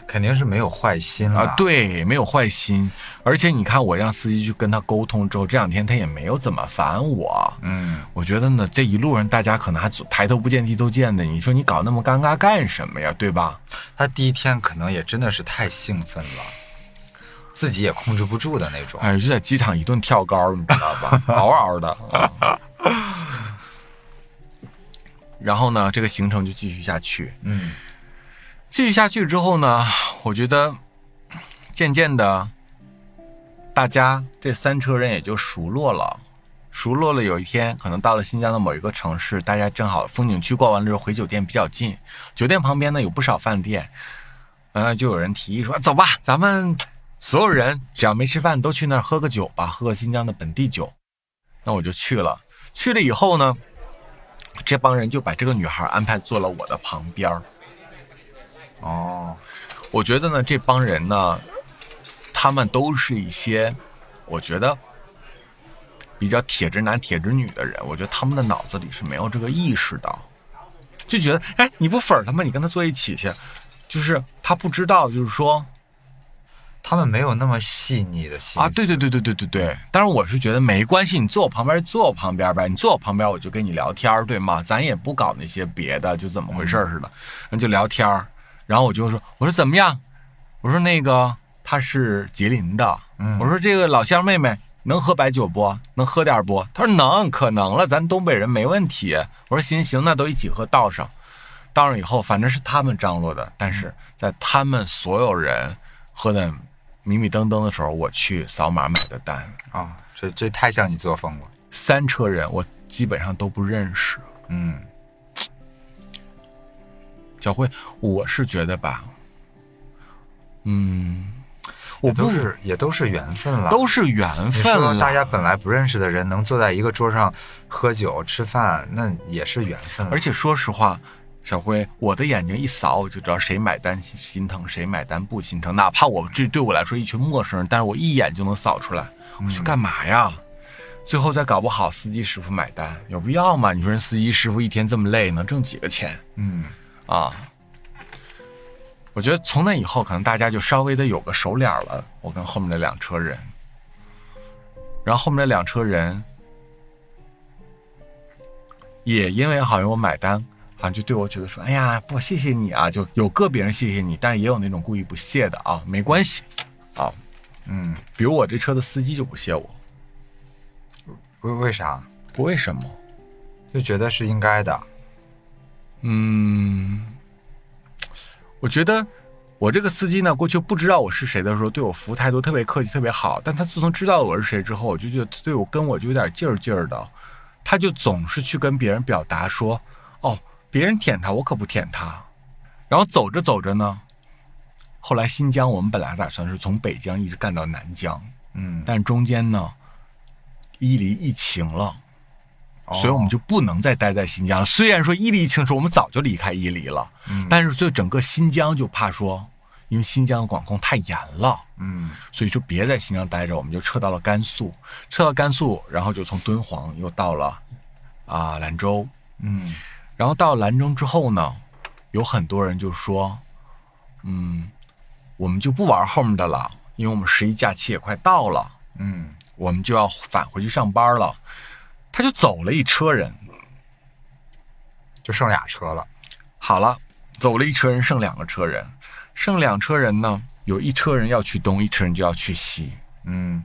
肯定是没有坏心了。啊，，对，没有坏心。而且你看，我让司机去跟他沟通之后，这两天他也没有怎么烦我。嗯，我觉得呢，这一路上大家可能还抬头不见低头见的，你说你搞那么尴尬干什么呀？对吧？他第一天可能也真的是太兴奋了，自己也控制不住的那种。哎，就在机场一顿跳高，你知道吧？嗷嗷的。啊 然后呢，这个行程就继续下去。嗯继续下去之后呢，我觉得渐渐的，大家这三车人也就熟络了。熟络了，有一天可能到了新疆的某一个城市，大家正好风景区逛完了之后回酒店比较近，酒店旁边呢有不少饭店，呃，就有人提议说：“走吧，咱们所有人只要没吃饭都去那儿喝个酒吧，喝个新疆的本地酒。”那我就去了。去了以后呢，这帮人就把这个女孩安排坐了我的旁边儿。哦，我觉得呢，这帮人呢，他们都是一些，我觉得比较铁直男、铁直女的人。我觉得他们的脑子里是没有这个意识的，就觉得，哎，你不粉儿他吗？你跟他坐一起去，就是他不知道，就是说他们没有那么细腻的心啊，对对对对对对对。当然，我是觉得没关系，你坐我旁边坐我旁边呗，你坐我旁边我就跟你聊天儿，对吗？咱也不搞那些别的，就怎么回事似的，然后就聊天儿。然后我就说，我说怎么样？我说那个他是吉林的，嗯我说这个老乡妹妹能喝白酒不？能喝点不？他说能，可能了，咱东北人没问题。我说行行，那都一起喝，倒上。倒上以后，反正是他们张罗的，但是在他们所有人喝的迷迷瞪瞪的时候，我去扫码买的单，啊、这这太像你作风了。三车人我基本上都不认识。嗯，小辉，我是觉得吧，嗯，我都不是也都是缘分了。都是缘分了，大家本来不认识的人能坐在一个桌上喝酒吃饭，那也是缘分。而且说实话，小辉，我的眼睛一扫，我就知道谁买单心疼，谁买单不心疼。哪怕我这对我来说一群陌生人，但是我一眼就能扫出来，我去干嘛呀？最后再搞不好司机师傅买单，有必要吗？你说人司机师傅一天这么累，能挣几个钱嗯，啊？我觉得从那以后，可能大家就稍微的有个熟脸了。我跟后面那两车人，然后后面那两车人也因为好像我买单，好像就对我觉得说：“哎呀，不，谢谢你啊。”就有个别人谢谢你，但是也有那种故意不谢的啊，没关系啊。嗯，比如我这车的司机就不谢我，为为啥？不为什么？就觉得是应该的。嗯，我觉得我这个司机呢，过去不知道我是谁的时候，对我服务态度特别客气，特别好。但他自从知道我是谁之后，我就觉得对我跟我就有点劲儿劲儿的。他就总是去跟别人表达说：“哦，别人舔他，我可不舔他。”然后走着走着呢，后来新疆我们本来打算是从北疆一直干到南疆，嗯，但中间呢，伊犁疫情了。哦所以我们就不能再待在新疆。虽然说伊犁疫情的时候，我们早就离开伊犁了，嗯但是就整个新疆就怕说，因为新疆的管控太严了，嗯所以就别在新疆待着，我们就撤到了甘肃，撤到甘肃，然后就从敦煌又到了啊、兰州，嗯然后到兰州之后呢，有很多人就说，嗯，我们就不玩后面的了，因为我们十一假期也快到了，嗯，我们就要返回去上班了。他就走了一车人，就剩俩车了。好了，走了一车人，剩两个车人，剩两车人呢，有一车人要去东，一车人就要去西，嗯，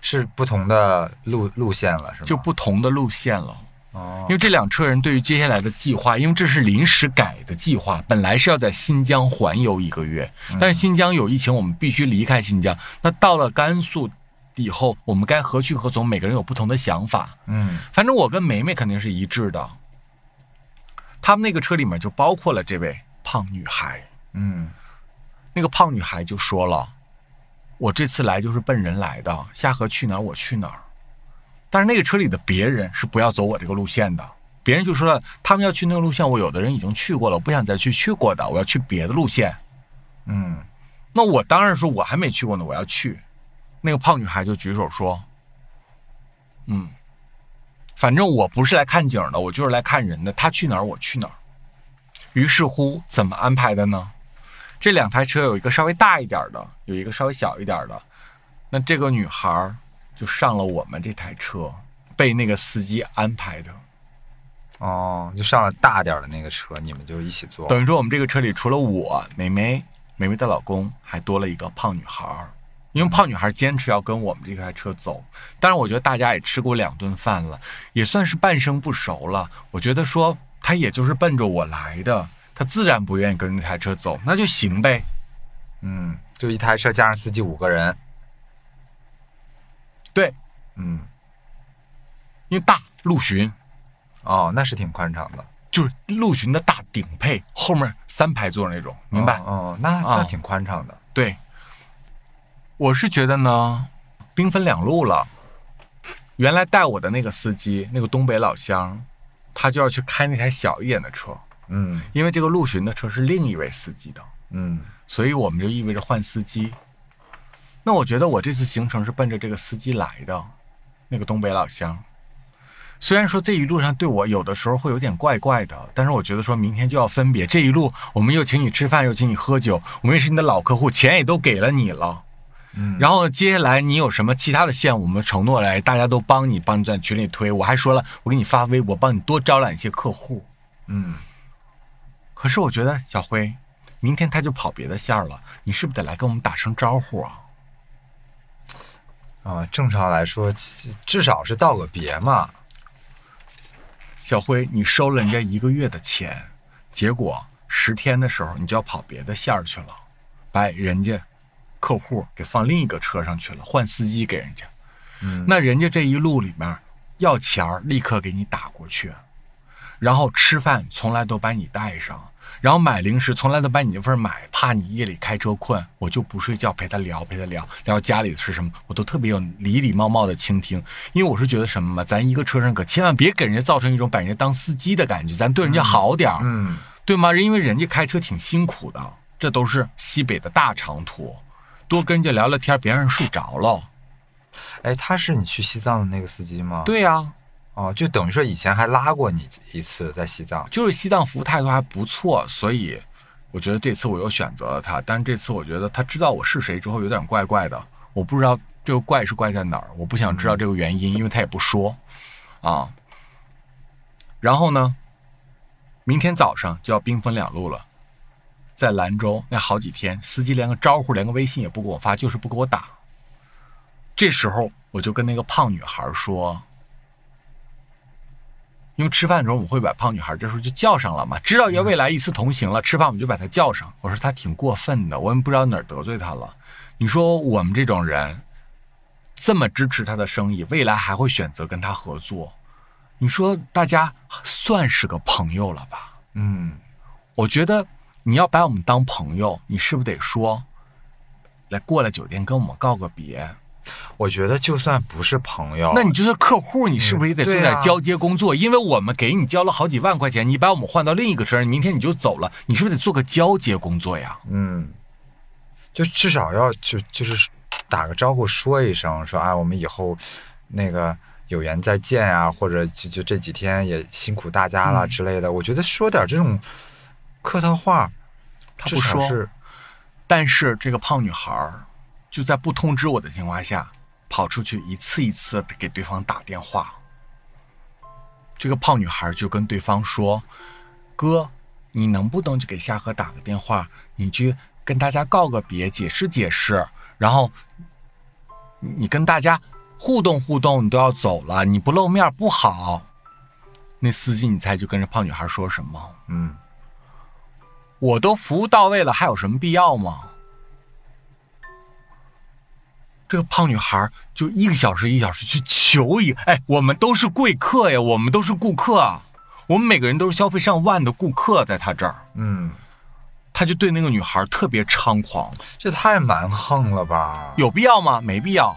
是不同的路路线了，是吗？就不同的路线了。哦因为这两车人对于接下来的计划，因为这是临时改的计划，本来是要在新疆环游一个月，但是新疆有疫情，我们必须离开新疆。那到了甘肃以后，我们该何去何从？每个人有不同的想法。嗯反正我跟梅梅肯定是一致的。他们那个车里面就包括了这位胖女孩。嗯那个胖女孩就说了：“我这次来就是奔人来的，下河去哪儿我去哪儿。”但是那个车里的别人是不要走我这个路线的，别人就说了，他们要去那个路线，我有的人已经去过了，我不想再去去过的，我要去别的路线。嗯，那我当然说，我还没去过呢，我要去。那个胖女孩就举手说：“嗯，反正我不是来看景的，我就是来看人的。他去哪儿，我去哪儿。”于是乎，怎么安排的呢？这两台车有一个稍微大一点的，有一个稍微小一点的。那这个女孩就上了我们这台车，被那个司机安排的。哦，就上了大点儿的那个车，你们就一起坐。等于说，我们这个车里除了我、梅梅、梅梅的老公，还多了一个胖女孩儿。因为胖女孩坚持要跟我们这台车走，但是我觉得大家也吃过两顿饭了，也算是半生不熟了。我觉得说她也就是奔着我来的，她自然不愿意跟着那台车走，那就行呗。嗯，就一台车加上司机五个人。对，嗯，因为大陆巡。哦，那是挺宽敞的，就是陆巡的大顶配，后面三排座那种，明白？哦，哦那啊。那挺宽敞的。对，我是觉得呢，兵分两路了。原来带我的那个司机，那个东北老乡，他就要去开那台小一点的车，嗯。因为这个陆巡的车是另一位司机的，嗯。所以我们就意味着换司机。那我觉得我这次行程是奔着这个司机来的，那个东北老乡。虽然说这一路上对我有的时候会有点怪怪的，但是我觉得说明天就要分别，这一路我们又请你吃饭，又请你喝酒，我们也是你的老客户，钱也都给了你了。嗯，然后接下来你有什么其他的线，我们承诺来，大家都帮你，帮你在群里推。我还说了，我给你发微博，帮你多招揽一些客户。嗯，可是我觉得小辉，明天他就跑别的线了，你是不是得来跟我们打声招呼啊？啊，正常来说，至少是道个别嘛。小辉，你收了人家一个月的钱，结果十天的时候你就要跑别的线儿去了，把人家客户给放另一个车上去了，换司机给人家。嗯，那人家这一路里面要钱儿，立刻给你打过去，然后吃饭从来都把你带上，然后买零食从来都把你那份买，怕你夜里开车困，我就不睡觉陪他聊，陪他聊聊家里是什么，我都特别有礼礼貌貌的倾听，因为我是觉得什么嘛，咱一个车上可千万别给人家造成一种把人家当司机的感觉，咱对人家好点儿，嗯对吗？因为人家开车挺辛苦的，这都是西北的大长途，多跟人家聊聊天，别让人睡着了。哎，他是你去西藏的那个司机吗？，对呀、哦，就等于说以前还拉过你一次在西藏。就是西藏服务态度还不错，所以我觉得这次我又选择了他。但是这次我觉得他知道我是谁之后有点怪怪的，我不知道这个怪是怪在哪儿，我不想知道这个原因，因为他也不说啊。然后呢，明天早上就要兵分两路了，在兰州那好几天，司机连个招呼、连个微信也不给我发，就是不给我打。这时候我就跟那个胖女孩说。因为吃饭的时候我们会把胖女孩这时候就叫上了嘛，知道要未来一次同行了，吃饭我们就把她叫上。我说她挺过分的，我也不知道哪儿得罪她了。你说我们这种人这么支持她的生意，未来还会选择跟她合作？你说大家算是个朋友了吧？嗯我觉得你要把我们当朋友，你是不是得说，来过来酒店跟我们告个别？我觉得就算不是朋友，那你就是客户，你是不是也得做点交接工作？因为我们给你交了好几万块钱，你把我们换到另一个车上，明天你就走了，你是不是得做个交接工作呀？嗯，就至少要就就是打个招呼说一声，说啊，我们以后那个有缘再见啊，或者就就这几天也辛苦大家了嗯之类的。我觉得说点这种客套话，至他不说，但是这个胖女孩儿就在不通知我的情况下，跑出去一次一次的给对方打电话。这个胖女孩就跟对方说：“哥，你能不能就给夏荷打个电话，你去跟大家告个别，解释解释，然后你跟大家互动互动，你都要走了，你不露面不好。”那司机，你猜就跟着胖女孩说什么？嗯，我都服务到位了，还有什么必要吗？这个胖女孩就一个小时一个小时去求一个，哎，我们都是贵客呀，我们都是顾客啊，我们每个人都是消费上万的顾客，在他这儿，嗯，他就对那个女孩特别猖狂，这太蛮横了吧？有必要吗？没必要。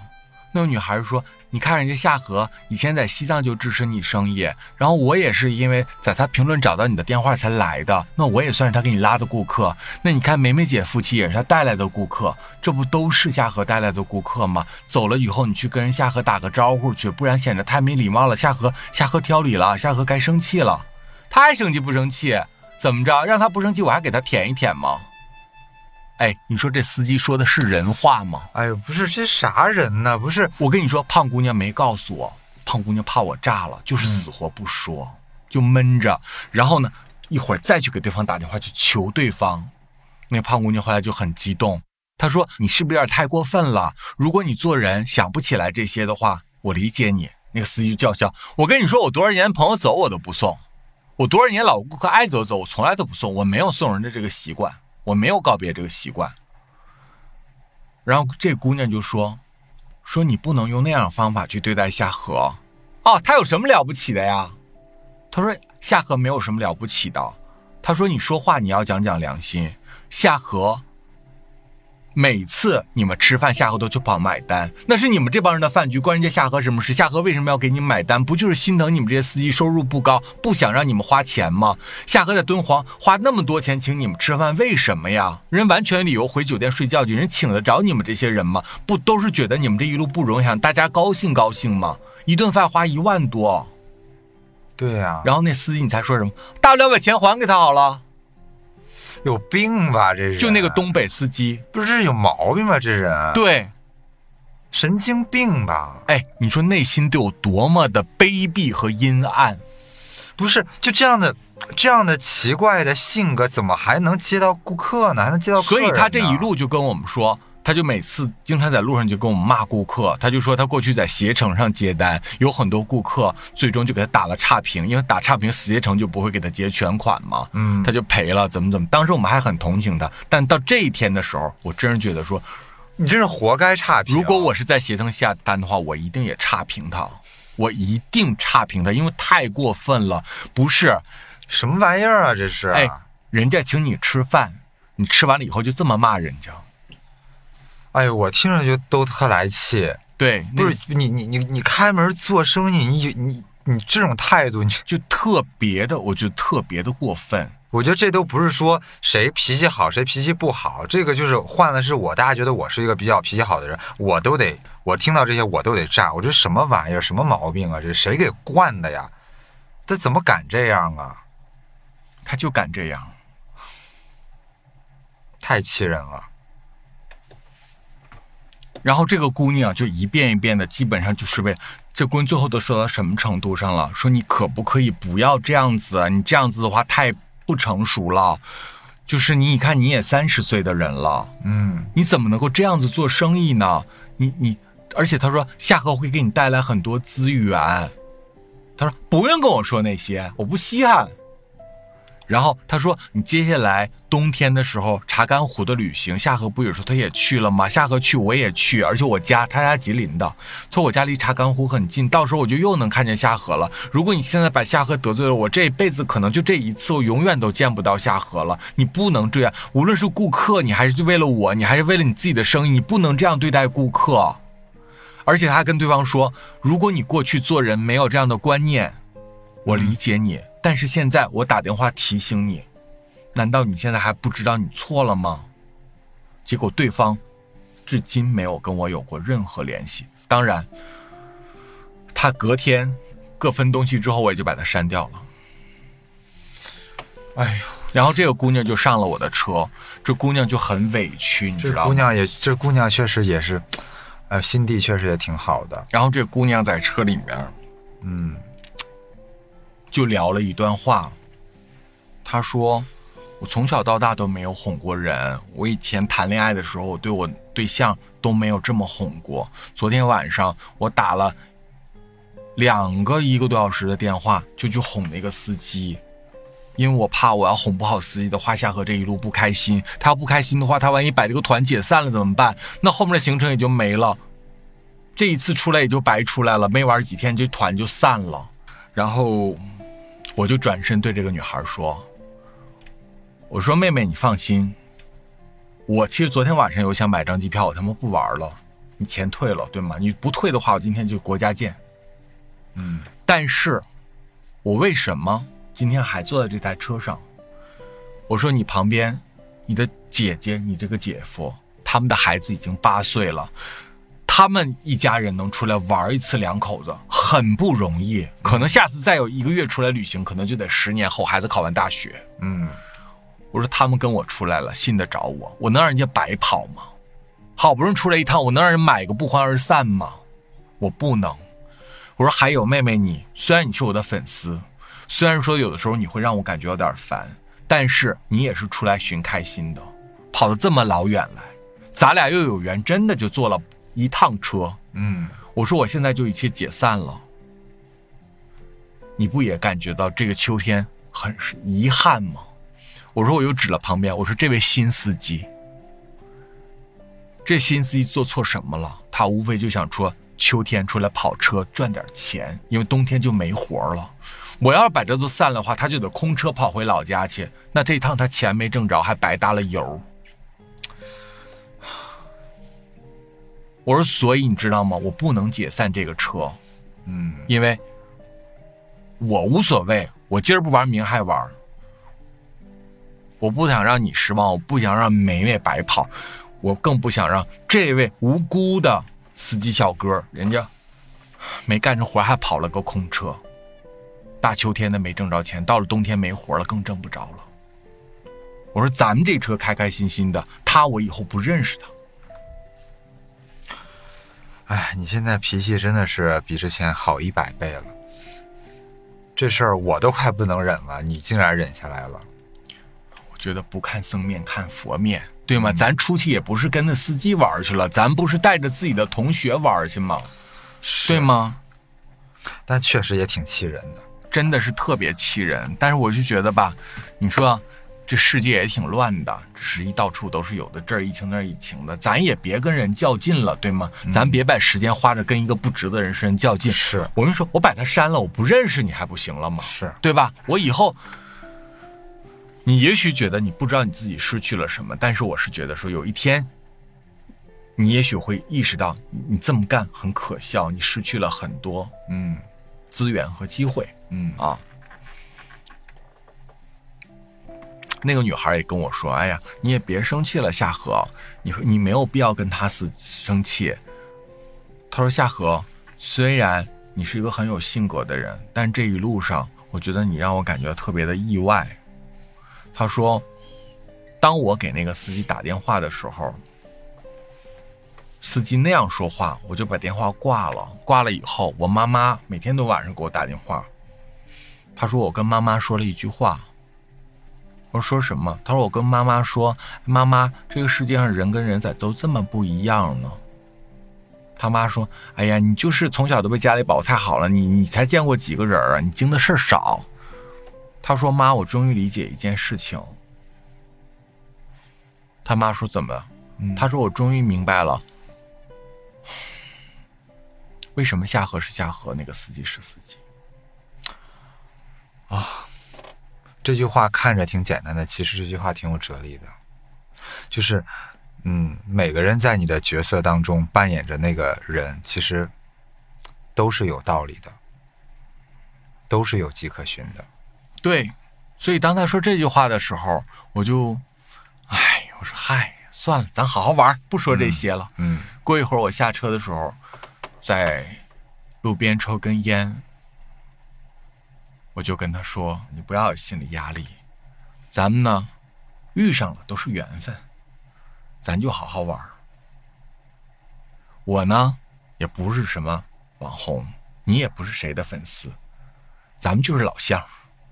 那个女孩说：“你看人家夏荷以前在西藏就支持你生意，然后我也是因为在他评论找到你的电话才来的，那我也算是他给你拉的顾客。那你看梅梅姐夫妻也是他带来的顾客，这不都是夏荷带来的顾客吗？走了以后你去跟人夏荷打个招呼去，不然显得太没礼貌了。夏荷夏荷挑理了，夏荷该生气了，他爱生气不生气？怎么着？让他不生气，我还给他舔一舔吗？哎，你说这司机说的是人话吗？哎呦，不是这啥人呢？不是，我跟你说，胖姑娘没告诉我，胖姑娘怕我炸了，就是死活不说，就闷着。然后呢，一会儿再去给对方打电话去求对方。那胖姑娘后来就很激动，她说：“你是不是有点太过分了？如果你做人想不起来这些的话，我理解你。”那个司机就叫嚣：“我跟你说，我多少年朋友走我都不送，我多少年老顾客爱走走，我从来都不送，我没有送人的这个习惯。”我没有告别这个习惯，然后这姑娘就说：“说你不能用那样的方法去对待夏荷，哦，他有什么了不起的呀？”他说：“夏荷没有什么了不起的。”他说：“你说话你要讲讲良心，夏荷。”每次你们吃饭，夏河都去跑买单，那是你们这帮人的饭局，关人家夏河什么事？夏河为什么要给你买单？不就是心疼你们这些司机收入不高，不想让你们花钱吗？夏河在敦煌花那么多钱请你们吃饭，为什么呀？人完全理由回酒店睡觉去，人请得着你们这些人吗？不都是觉得你们这一路不容易，想大家高兴高兴吗？一顿饭花一万多，对呀。然后那司机你才说什么？大不了把钱还给他好了。有病吧？这是就那个东北司机，不是有毛病吧？这人对，神经病吧？哎，你说内心得有多么的卑鄙和阴暗？不是就这样的这样的奇怪的性格，怎么还能接到顾客呢？还能接到？所以他这一路就跟我们说。他就每次经常在路上就跟我们骂顾客，他就说他过去在携程上接单，有很多顾客最终就给他打了差评，因为打差评携程就不会给他结全款嘛，嗯，他就赔了，怎么怎么。当时我们还很同情他，但到这一天的时候，我真是觉得说，你真是活该差评。如果我是在携程下单的话，我一定也差评他，我一定差评他，因为太过分了，不是什么玩意儿啊，这是，哎，人家请你吃饭，你吃完了以后就这么骂人家。哎呦，我听着就都特来气。对，不是你你你你开门做生意，你你你这种态度，你就特别的，我觉得特别的过分。我觉得这都不是说谁脾气好谁脾气不好，这个就是换了是我，大家觉得我是一个比较脾气好的人，我都得我听到这些我都得炸。我这什么玩意儿，什么毛病啊？这谁给惯的呀？他怎么敢这样啊？他就敢这样，太气人了。然后这个姑娘就一遍一遍的，基本上就是为这姑娘最后都说到什么程度上了？说你可不可以不要这样子？你这样子的话太不成熟了。就是你，你看你也三十岁的人了，嗯，你怎么能够这样子做生意呢？你你，而且他说夏荷会给你带来很多资源，他说不用跟我说那些，我不稀罕。然后他说：“你接下来冬天的时候，查干湖的旅行，夏河不也说他也去了吗？夏河去，我也去，而且我家他家吉林的，说我家离查干湖很近，到时候我就又能看见夏河了。如果你现在把夏河得罪了，我这一辈子可能就这一次，我永远都见不到夏河了。你不能这样，无论是顾客，你还是就为了我，你还是为了你自己的生意，你不能这样对待顾客。而且他还跟对方说，如果你过去做人没有这样的观念，我理解你。”但是现在我打电话提醒你，难道你现在还不知道你错了吗？结果对方至今没有跟我有过任何联系。当然，他隔天各分东西之后，我也就把他删掉了。哎呦，然后这个姑娘就上了我的车，这姑娘就很委屈，你知道吗？姑娘也，这姑娘确实也是，呃，心地确实也挺好的。然后这姑娘在车里面，嗯。就聊了一段话，她说：“我从小到大都没有哄过人，我以前谈恋爱的时候，我对我对象都没有这么哄过。昨天晚上我打了两个一个多小时的电话，就去哄那个司机，因为我怕我要哄不好司机的话，夏荷这一路不开心。他要不开心的话，他万一把这个团解散了怎么办？那后面的行程也就没了，这一次出来也就白出来了，没玩几天这团就散了，然后。”我就转身对这个女孩说：“我说妹妹，你放心，我其实昨天晚上有想买张机票，我他妈不玩了，你钱退了，对吗？你不退的话，我今天就国家见。嗯但是，我为什么今天还坐在这台车上？我说你旁边，你的姐姐，你这个姐夫，他们的孩子已经八岁了，他们一家人能出来玩一次，两口子很不容易。可能下次再有一个月出来旅行，可能就得十年后孩子考完大学。嗯我说他们跟我出来了，信得着我？我能让人家白跑吗？好不容易出来一趟，我能让人买个不欢而散吗？我不能。我说还有妹妹你，虽然你是我的粉丝，虽然说有的时候你会让我感觉有点烦，但是你也是出来寻开心的，跑了这么老远来，咱俩又有缘，真的就坐了一趟车。嗯我说我现在就一切解散了，你不也感觉到这个秋天很是遗憾吗？我说我又指了旁边，我说这位新司机，这新司机做错什么了？他无非就想说秋天出来跑车赚点钱，因为冬天就没活了。我要是把这都散了的话，他就得空车跑回老家去，那这一趟他钱没挣着，还白搭了油。我说，所以你知道吗？我不能解散这个车，嗯因为我无所谓，我今儿不玩，明儿还玩。我不想让你失望，我不想让梅梅白跑，我更不想让这位无辜的司机小哥，人家没干成活还跑了个空车，大秋天的没挣着钱，到了冬天没活了，更挣不着了。我说咱们这车开开心心的，他我以后不认识他。哎，你现在脾气真的是比之前好一百倍了。这事儿我都快不能忍了，你竟然忍下来了。我觉得不看僧面看佛面，对吗？咱出去也不是跟那司机玩去了，咱不是带着自己的同学玩去吗？对吗？但确实也挺气人的。真的是特别气人。但是我就觉得吧，你说这世界也挺乱的，十一到处都是有的，这儿疫情那儿疫情的，咱也别跟人较劲了，对吗？咱别把时间花着跟一个不值的人身上较劲。是我跟你说，我把他删了，我不认识你还不行了吗？是，对吧？我以后，你也许觉得你不知道你自己失去了什么，但是我是觉得说，有一天，你也许会意识到，你这么干很可笑，你失去了很多嗯资源和机会嗯啊。那个女孩也跟我说：“哎呀，你也别生气了，夏荷，你你没有必要跟他死生气。”她说：“夏荷，虽然你是一个很有性格的人，但这一路上，我觉得你让我感觉特别的意外。”他说：“当我给那个司机打电话的时候，司机那样说话，我就把电话挂了。挂了以后，我妈妈每天都晚上给我打电话。她说我跟妈妈说了一句话。我说什么？她说我跟妈妈说，妈妈，这个世界上人跟人咋都这么不一样呢？他妈说：“哎呀，你就是从小都被家里保护太好了，你你才见过几个人啊？你经的事少。”他说：“妈，我终于理解一件事情。”他妈说：“怎么？”嗯他说：“我终于明白了，为什么夏河是夏河，那个司机是司机。啊这句话看着挺简单的，其实这句话挺有哲理的，就是，嗯，每个人在你的角色当中扮演着那个人，其实都是有道理的，都是有迹可循的。对，所以当他说这句话的时候，我就，哎，我说嗨，算了，咱好好玩，不说这些了。嗯过一会儿我下车的时候，在路边抽根烟，我就跟他说：“你不要有心理压力，咱们呢遇上了都是缘分，咱就好好玩。我呢也不是什么网红，你也不是谁的粉丝，咱们就是老乡，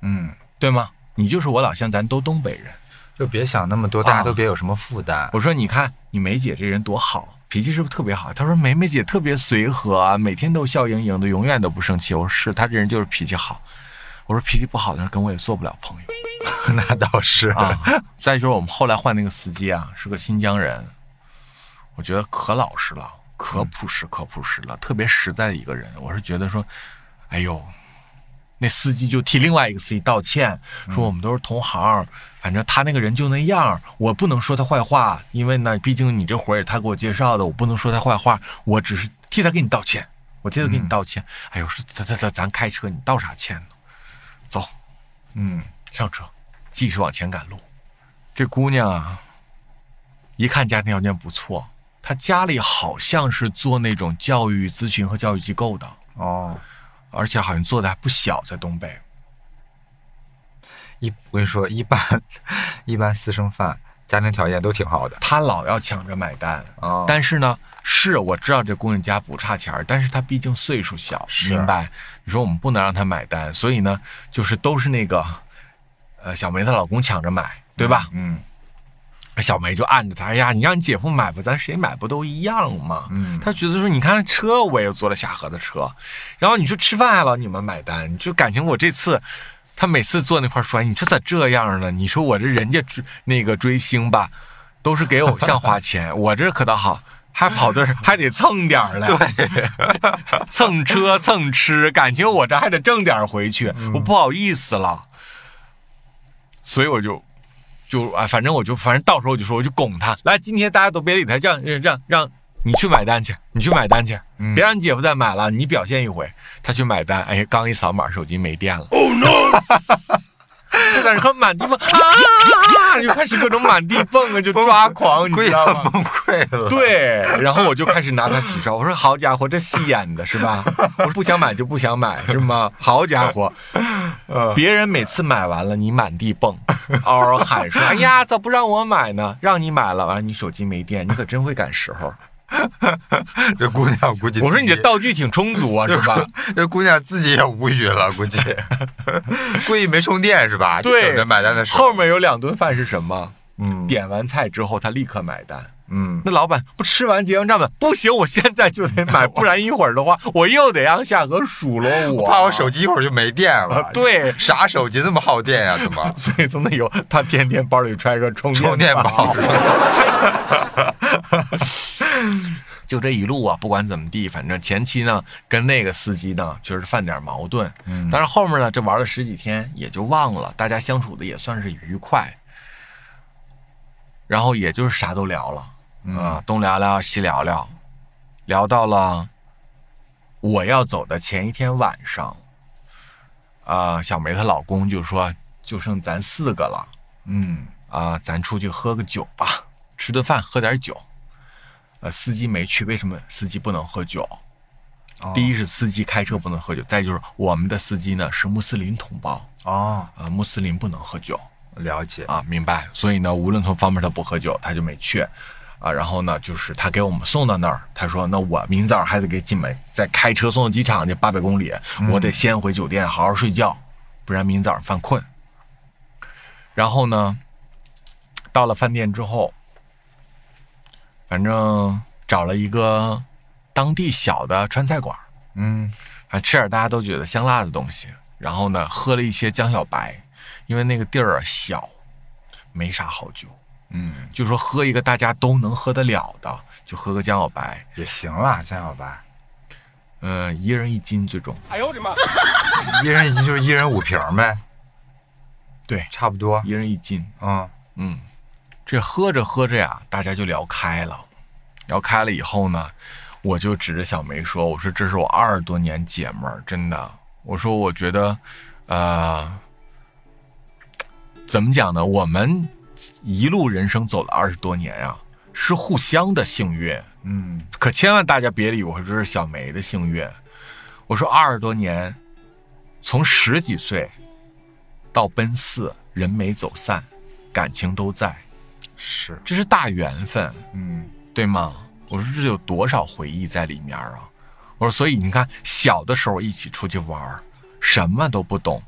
嗯，对吗？你就是我老乡，咱都东北人。”就别想那么多，大家都别有什么负担。我说：“你看你梅姐这人多好，脾气是不是特别好？”她说：“梅梅姐特别随和啊，每天都笑盈盈的，永远都不生气。”我说：“是，她这人就是脾气好。”我说：“脾气不好的人跟我也做不了朋友 那倒是啊。”再就是我们后来换那个司机啊，是个新疆人，我觉得可老实了，可朴实，可朴实了，特别实在的一个人。我是觉得说，哎呦，那司机就替另外一个司机道歉，说我们都是同行，反正他那个人就那样，我不能说他坏话，因为呢，毕竟你这活儿也他给我介绍的，我不能说他坏话，我只是替他给你道歉，我替他给你道歉。哎呦，说咱咱咱咱开车，你道啥歉呢？走，嗯，上车，继续往前赶路。这姑娘啊，一看家庭条件不错，她家里好像是做那种教育咨询和教育机构的，哦，而且好像做的还不小，在东北。一我跟你说，一般 一般私生饭家庭条件都挺好的他老要抢着买单，啊，但是呢，是我知道这姑娘家不差钱儿，但是她毕竟岁数小，明白？你说我们不能让她买单，所以呢，就是都是那个，呃，小梅她老公抢着买，对吧？嗯小梅就按着他，哎呀，你让你姐夫买吧，咱谁买不都一样吗？嗯他觉得说，你看车我也坐了夏河的车，然后你说吃饭还老你们买单，就感情我这次，他每次坐那块儿说，哎你说咋这样呢？你说我这人家追那个追星吧，都是给偶像花钱，我这可倒好。还跑这还得蹭点儿来，对，蹭车蹭吃，感情我这还得挣点儿回去，我不好意思了，所以我就就啊，反正我就反正到时候我就说，我就拱他，来，今天大家都别理他，让让让让你去买单去，你去买单去，别让你姐夫再买了，你表现一回，他去买单，哎呀，刚一扫码，手机没电了，Oh no！就在那块满地蹦啊，就开始各种满地蹦啊，就抓狂，你知道吗？崩溃了。对，然后我就开始拿他洗刷，我说好家伙，这戏演的是吧？我说不想买就不想买是吗？好家伙，别人每次买完了，你满地蹦，嗷嗷喊说：“哎呀，咋不让我买呢？让你买了，完了你手机没电，你可真会赶时候。这姑娘估计我说你这道具挺充足啊，是吧？这姑娘自己也无语了，估计 估计没充电是吧？就对等着买单的时候。后面有两顿饭是什么？嗯点完菜之后，他立刻买单。嗯，那老板不吃完结完账吗？不行，我现在就得买，不然一会儿的话，我又得让夏河数落我。怕我手机一会儿就没电了。啊，对，啥手机那么耗电呀？怎么所以从那以后，他天天包里揣个充充电宝。宝？就这一路啊，不管怎么地，反正前期呢跟那个司机呢就是犯点矛盾，嗯但是后面呢这玩了十几天也就忘了，大家相处的也算是愉快，然后也就是啥都聊了嗯啊，东聊聊西聊聊，聊到了我要走的前一天晚上，啊，小梅她老公就说就剩咱四个了。嗯啊，咱出去喝个酒吧，吃顿饭，喝点酒。呃，司机没去，为什么司机不能喝酒？哦第一是司机开车不能喝酒，再就是我们的司机呢是穆斯林同胞哦，啊，穆斯林不能喝酒了解啊，明白？所以呢，无论从方面他不喝酒，他就没去啊。然后呢，就是他给我们送到那儿，他说那我明早还得给进门，再开车送到机场去八百公里，我得先回酒店好好睡觉，不然明早上犯困。然后呢，到了饭店之后，反正找了一个当地小的川菜馆，嗯还吃点大家都觉得香辣的东西。然后呢，喝了一些江小白，因为那个地儿啊小，没啥好酒，嗯，就说喝一个大家都能喝得了的，就喝个江小白。也行啦，江小白，嗯、一人一斤最重，一人一斤就是一人五瓶呗，对，差不多。一人一斤。嗯嗯，这喝着喝着呀，大家就聊开了。聊开了以后呢，我就指着小梅说：“我说这是我二十多年姐们儿，真的。我说我觉得，呃，怎么讲呢？我们一路人生走了二十多年啊，是互相的幸运。嗯可千万大家别理我，这是小梅的幸运。我说二十多年，从十几岁到奔四，人没走散，感情都在，是，这是大缘分，嗯对吗？我说这有多少回忆在里面啊？我说，所以你看，小的时候一起出去玩，什么都不懂。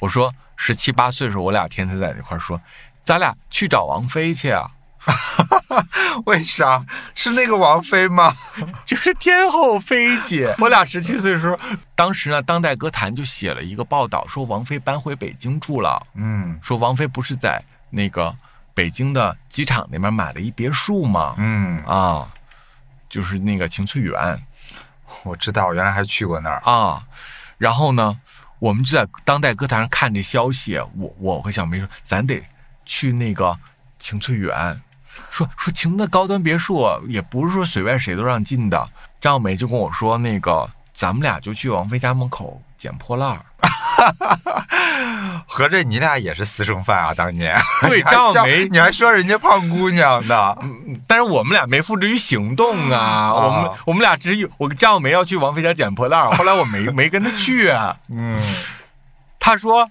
我说十七八岁的时候，我俩天天在一块儿说，咱俩去找王菲去啊。为啥是那个王菲吗？就是天后菲姐。我俩十七岁的时候，当时呢，当代歌坛就写了一个报道，说王菲搬回北京住了，嗯说王菲不是在那个北京的机场那边买了一别墅嘛？嗯，啊，就是那个晴翠园我知道，我原来还去过那儿。啊。然后呢，我们就在当代歌坛上看这消息，我我和小梅说，咱得去那个晴翠园，说说晴的高端别墅也不是说随便谁都让进的。张小梅就跟我说，那个咱们俩就去王菲家门口捡破烂儿。合着你俩也是私生饭啊？当年对 你还笑张梅你还说人家胖姑娘呢？但是我们俩没付之于行动啊，我们我们俩只有我跟张小梅要去王菲家捡破烂儿，后来我没没跟她去啊。嗯，他说，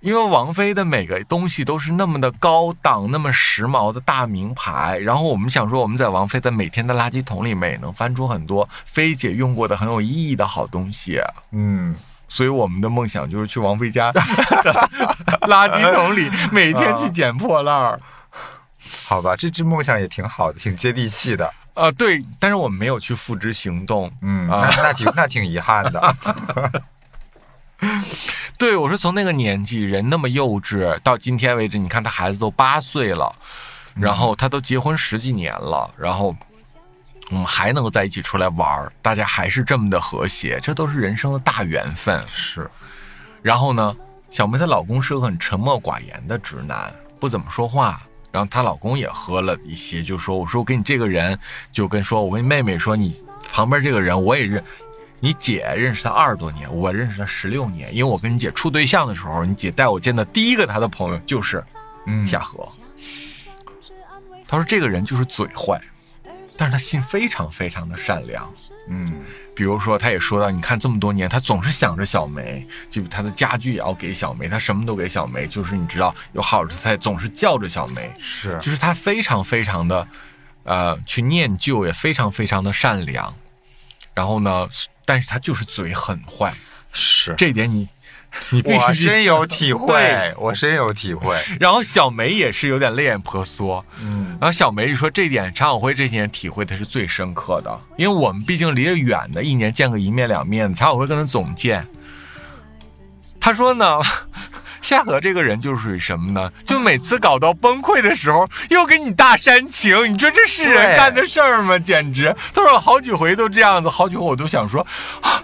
因为王菲的每个东西都是那么的高档、那么时髦的大名牌，然后我们想说，我们在王菲的每天的垃圾桶里面也能翻出很多菲姐用过的很有意义的好东西。嗯，所以我们的梦想就是去王菲家的 垃圾桶里每天去捡破烂儿。好吧，这只梦想也挺好的，挺接地气的。啊、对，但是我们没有去付之行动。嗯，啊那那挺那挺遗憾的。对，我说从那个年纪，人那么幼稚，到今天为止，你看他孩子都八岁了，然后他都结婚十几年了，然后我们还能够在一起出来玩儿，大家还是这么的和谐，这都是人生的大缘分。是，然后呢，小梅她老公是个很沉默寡言的直男，不怎么说话。然后她老公也喝了一些，就说：“我说我跟你这个人，就跟说我跟妹妹说，你旁边这个人我也认，你姐认识他二十多年，我认识他十六年。因为我跟你姐处对象的时候，你姐带我见的第一个她的朋友就是嗯，夏荷。她说这个人就是嘴坏，但是他心非常非常的善良。嗯比如说，他也说到，你看这么多年，他总是想着小梅，就他的家具也要给小梅，他什么都给小梅，就是你知道有好处，他也总是叫着小梅，是，就是他非常非常的，呃，去念旧，也非常非常的善良。然后呢，但是他就是嘴很坏，是。这一点你 你必须我深有 体会，我深有体会。然后小梅也是有点泪眼婆娑，嗯，然后小梅就说这点常晓辉这些年体会的是最深刻的，因为我们毕竟离着远的，一年见个一面两面的，常晓辉跟他总见。他说呢，夏河这个人就属于什么呢？就每次搞到崩溃的时候，又给你大煽情，你说这是人干的事儿吗？简直！他说我好几回都这样子，好几回我都想说，啊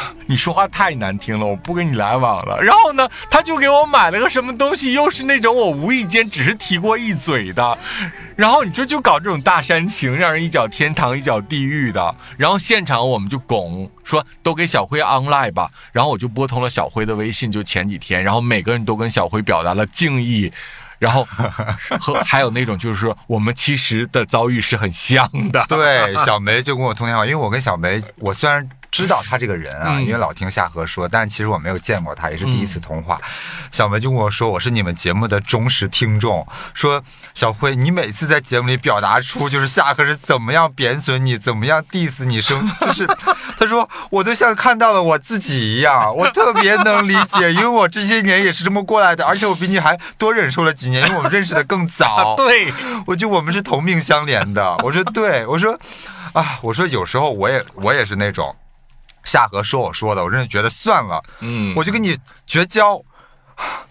你说话太难听了，我不跟你来往了。然后呢，他就给我买了个什么东西，又是那种我无意间只是提过一嘴的。然后你说就搞这种大煽情，让人一脚天堂一脚地狱的。然后现场我们就拱说都给小辉 online 吧。然后我就拨通了小辉的微信，就前几天，然后每个人都跟小辉表达了敬意。然后和还有那种就是说我们其实的遭遇是很像的。对，小梅就跟我通电话，因为我跟小梅，我虽然知道他这个人啊，嗯因为老听夏荷说，但其实我没有见过他，也是第一次通话。小梅就跟我说，我是你们节目的忠实听众，说小辉，你每次在节目里表达出就是夏荷是怎么样贬损你，怎么样 diss 你生，就是他说我都像看到了我自己一样，我特别能理解，因为我这些年也是这么过来的，而且我比你还多忍受了几年，因为我们认识的更早。对，我就我们是同命相连的。我说对，我说啊，我说有时候我也我也是那种夏荷说我说的，我真的觉得算了，嗯，我就跟你绝交，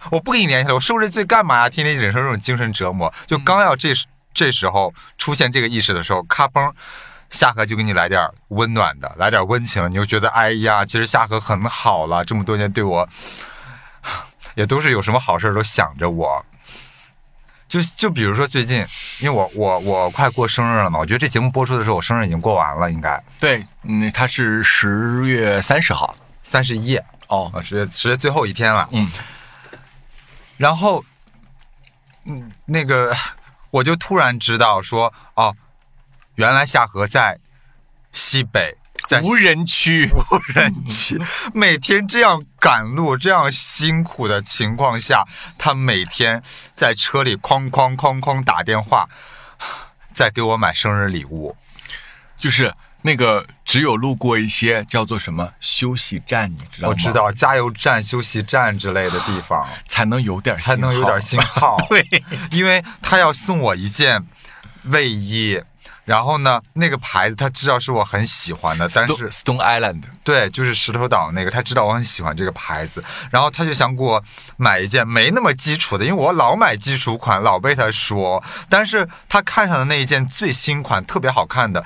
我不跟你联系了，我受这罪干嘛呀？天天忍受这种精神折磨，就刚要这时这时候出现这个意识的时候，咔嘣。夏荷就给你来点温暖的，来点温情了，你就觉得哎呀，其实夏荷很好了，这么多年对我也都是有什么好事都想着我。就就比如说最近，因为我我我快过生日了嘛，我觉得这节目播出的时候，我生日已经过完了，应该。对，嗯，他是十月三十号。三十一哦，啊，十月十月最后一天了。嗯，然后，嗯，那个我就突然知道说，哦，原来夏荷在西北，在无人区，无人区，每天这样赶路、这样辛苦的情况下，他每天在车里哐哐哐哐打电话，在给我买生日礼物。就是那个只有路过一些叫做什么休息站，你知道吗？我知，道加油站、休息站之类的地方才能有点才能有点信号。对，因为他要送我一件卫衣，然后呢，那个牌子他知道是我很喜欢的，但是 Stone Island，对，就是石头岛那个，他知道我很喜欢这个牌子，然后他就想给我买一件没那么基础的，因为我老买基础款，老被他说，但是他看上的那一件最新款，特别好看的，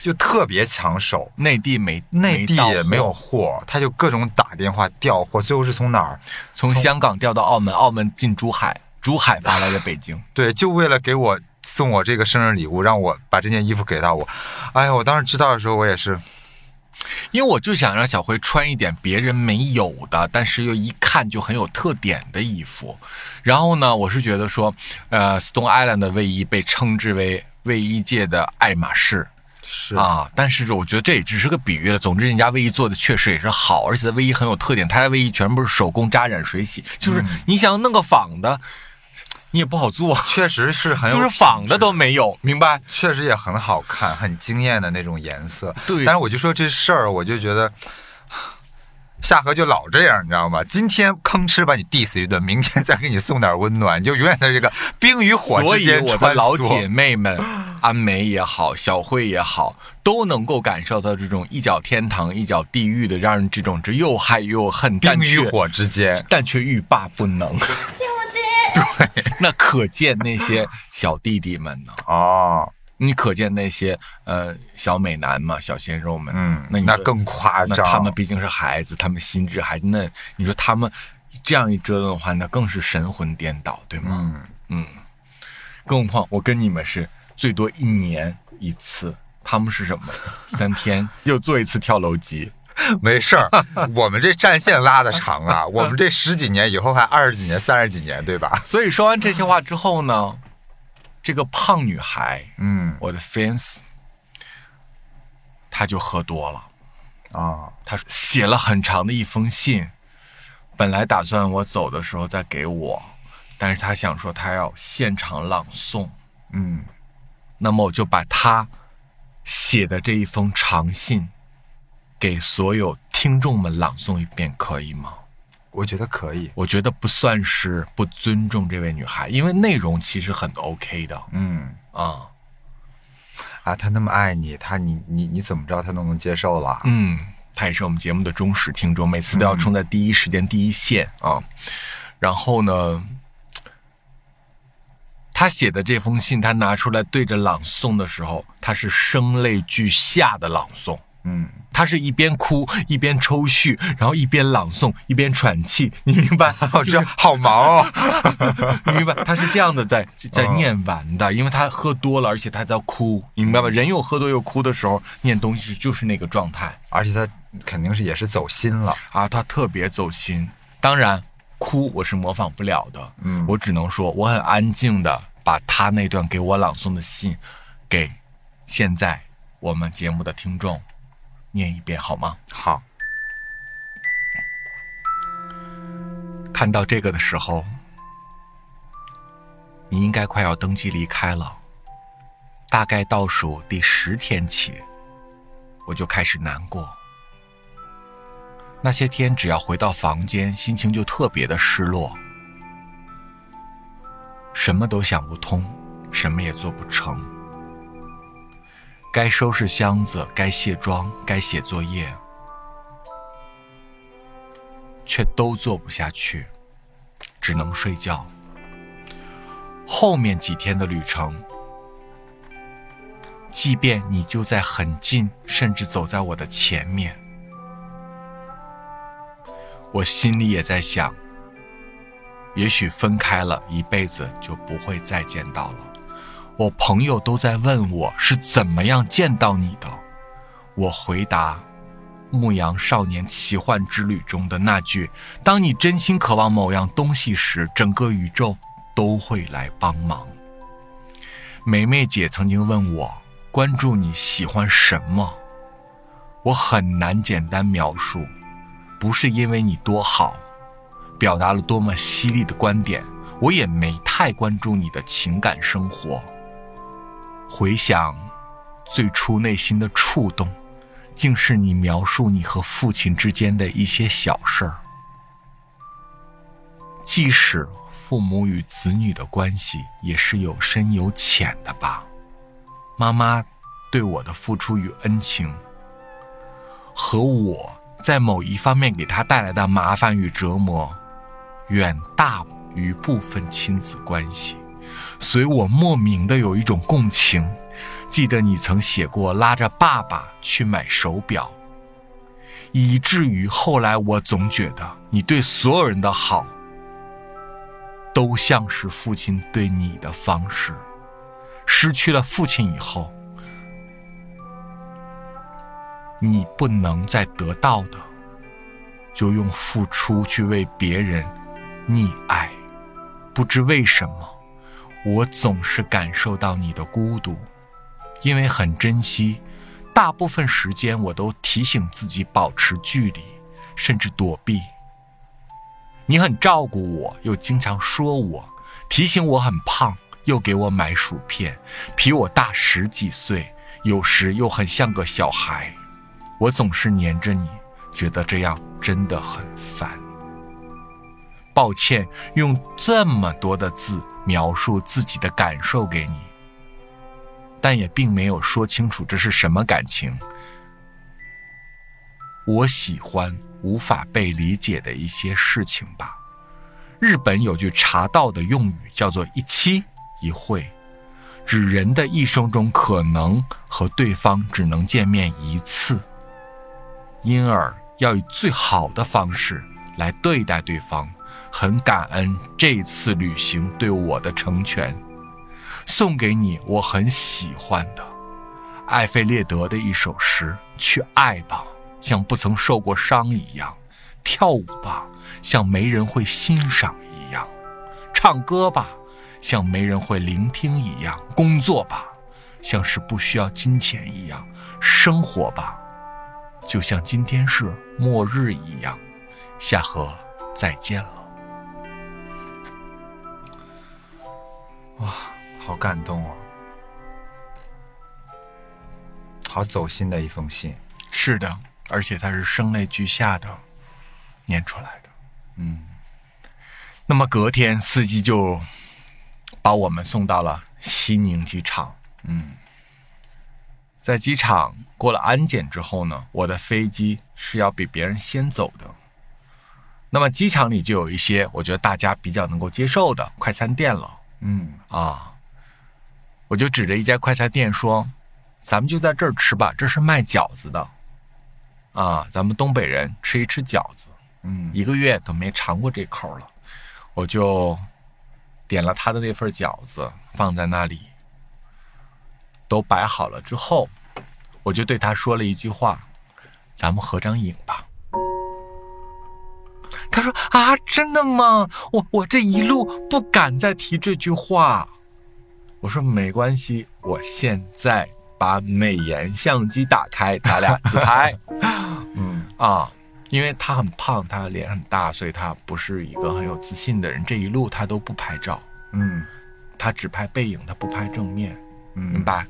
就特别抢手。内地没内地也没有货货，他就各种打电话调货，最后是从哪儿？从香港调到澳门，澳门进珠海，珠海发来的北京。对，就为了给我送我这个生日礼物，让我把这件衣服给到我。哎呀，我当时知道的时候，我也是，因为我就想让小辉穿一点别人没有的，但是又一看就很有特点的衣服。然后呢，我是觉得说，呃，Stone Island 的卫衣被称之为卫衣界的爱马仕是啊，但是我觉得这也只是个比喻了。总之，人家卫衣做的确实也是好，而且卫衣很有特点，他的卫衣全部是手工扎染水洗，就是你想弄个仿的，你也不好做，确实是很有就是仿的都没有，明白？确实也很好看，很惊艳的那种颜色。对但是我就说这事儿，我就觉得。夏荷就老这样，你知道吗？今天吭哧把你 diss 一顿，明天再给你送点温暖，你就永远在这个冰与火所以之间我的穿梭。老姐妹们，安梅也好，小慧也好，都能够感受到这种一脚天堂一脚地狱的，让人这种这又爱又恨，冰与火之间，但却欲罢不能。对，那可见那些小弟弟们呢？哦，你可见那些呃小美男嘛，小鲜肉们，嗯，那那更夸那张。他们毕竟是孩子，他们心智还嫩，你说他们这样一折腾的话，那更是神魂颠倒，对吗？嗯，嗯，更何况我跟你们是最多一年一次，他们是什么？三天 又做一次跳楼机。没事儿，我们这战线拉的长啊，我们这十几年以后还二十几年、三十几年，对吧？所以说完这些话之后呢，这个胖女孩，嗯我的 fans，她就喝多了。啊，她写了很长的一封信，本来打算我走的时候再给我，但是她想说她要现场朗诵，嗯，那么我就把她写的这一封长信给所有听众们朗诵一遍，可以吗？我觉得可以。我觉得不算是不尊重这位女孩，因为内容其实很 OK 的嗯啊。啊，他那么爱你，他你你你怎么知道他都能接受了？嗯，她也是我们节目的忠实听众，每次都要冲在第一时间、第一线啊。然后呢，他写的这封信，他拿出来对着朗诵的时候，他是声泪俱下的朗诵。嗯，他是一边哭一边抽蓄，然后一边朗诵一边喘气，你明白？哦，这好忙哦。你明白？他是这样的在在念完的，因为他喝多了，而且他在哭，你明白吧？人又喝多又哭的时候，念东西就是那个状态。而且他肯定是也是走心了。啊，他特别走心。当然，哭我是模仿不了的，嗯我只能说我很安静的把他那段给我朗诵的信，给现在我们节目的听众念一遍好吗？好，看到这个的时候，你应该快要登机离开了，大概倒数第十天起，我就开始难过。那些天，只要回到房间，心情就特别的失落，什么都想不通，什么也做不成。该收拾箱子，该卸妆，该写作业，却都做不下去，只能睡觉。后面几天的旅程，即便你就在很近，甚至走在我的前面，我心里也在想，也许分开了，一辈子就不会再见到了。我朋友都在问我是怎么样见到你的，我回答。《牧羊少年奇幻之旅》中的那句：“当你真心渴望某样东西时，整个宇宙都会来帮忙。”梅梅姐曾经问我：“关注你喜欢什么？”我很难简单描述，不是因为你多好，表达了多么犀利的观点，我也没太关注你的情感生活。回想最初内心的触动。竟是你描述你和父亲之间的一些小事儿。即使父母与子女的关系也是有深有浅的吧，妈妈对我的付出与恩情，和我在某一方面给她带来的麻烦与折磨，远大于部分亲子关系，所以我莫名的有一种共情。记得你曾写过拉着爸爸去买手表，以至于后来我总觉得你对所有人的好，都像是父亲对你的方式。失去了父亲以后，你不能再得到的，就用付出去为别人溺爱。不知为什么，我总是感受到你的孤独，因为很珍惜。大部分时间，我都提醒自己保持距离，甚至躲避。你很照顾我，又经常说我，提醒我很胖，又给我买薯片，比我大十几岁，有时又很像个小孩。我总是黏着你，觉得这样真的很烦。抱歉，用这么多的字描述自己的感受给你，但也并没有说清楚这是什么感情。我喜欢无法被理解的一些事情吧。日本有句茶道的用语叫做“一期一会”，指人的一生中可能和对方只能见面一次，因而要以最好的方式来对待对方。很感恩这次旅行对我的成全，送给你我很喜欢的艾菲列德的一首诗：去爱吧，像不曾受过伤一样；跳舞吧，像没人会欣赏一样；唱歌吧，像没人会聆听一样；工作吧，像是不需要金钱一样；生活吧，就像今天是末日一样。夏荷，再见了。哇，好感动哦！好走心的一封信。是的，而且它是声泪俱下的念出来的。嗯，那么隔天，司机就把我们送到了西宁机场。嗯，在机场过了安检之后呢，我的飞机是要比别人先走的。那么机场里就有一些我觉得大家比较能够接受的快餐店了。嗯啊，我就指着一家快餐店说：“咱们就在这儿吃吧，这是卖饺子的。啊，咱们东北人吃一吃饺子，嗯一个月都没尝过这口了。”我就点了他的那份饺子，放在那里，都摆好了之后，我就对他说了一句话：“咱们合张影吧。”他说：“啊，真的吗？我我这一路不敢再提这句话。”我说：“没关系，我现在把美颜相机打开，咱俩自拍。嗯啊，因为他很胖，他脸很大，所以他不是一个很有自信的人。这一路他都不拍照，嗯他只拍背影，他不拍正面，明嗯，白？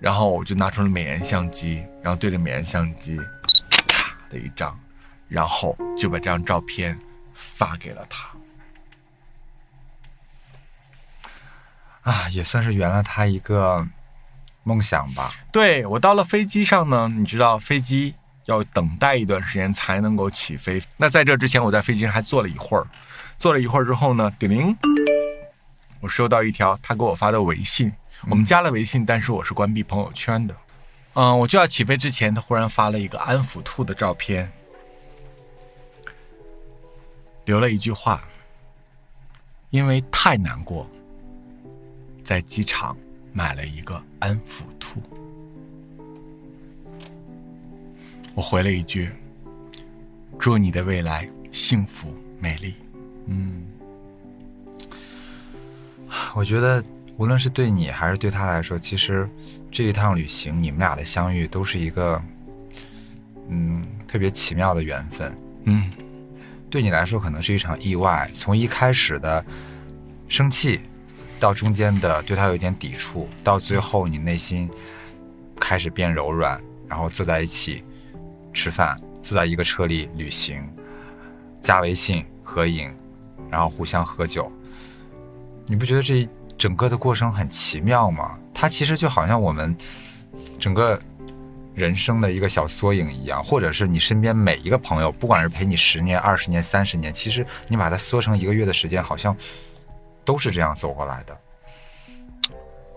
然后我就拿出了美颜相机，然后对着美颜相机，咔的一张，然后就把这张照片发给了他。啊，也算是圆了他一个梦想吧。对我到了飞机上呢，你知道飞机要等待一段时间才能够起飞。那在这之前，我在飞机上还坐了一会儿，坐了一会儿之后呢，叮铃，我收到一条他给我发的微信。我们加了微信，但是我是关闭朋友圈的。嗯，我就要起飞之前，他忽然发了一个安抚兔的照片，留了一句话：因为太难过，在机场买了一个安抚兔。我回了一句：“祝你的未来幸福美丽。嗯，我觉得无论是对你还是对他来说，其实这一趟旅行，你们俩的相遇都是一个，嗯，特别奇妙的缘分。”嗯，对你来说可能是一场意外，从一开始的生气，到中间的对他有一点抵触，到最后你内心开始变柔软，然后坐在一起吃饭，坐在一个车里旅行，加微信合影，然后互相喝酒。你不觉得这一整个的过程很奇妙吗？它其实就好像我们整个人生的一个小缩影一样，或者是你身边每一个朋友，不管是陪你十年、二十年、三十年，其实你把它缩成一个月的时间，好像都是这样走过来的。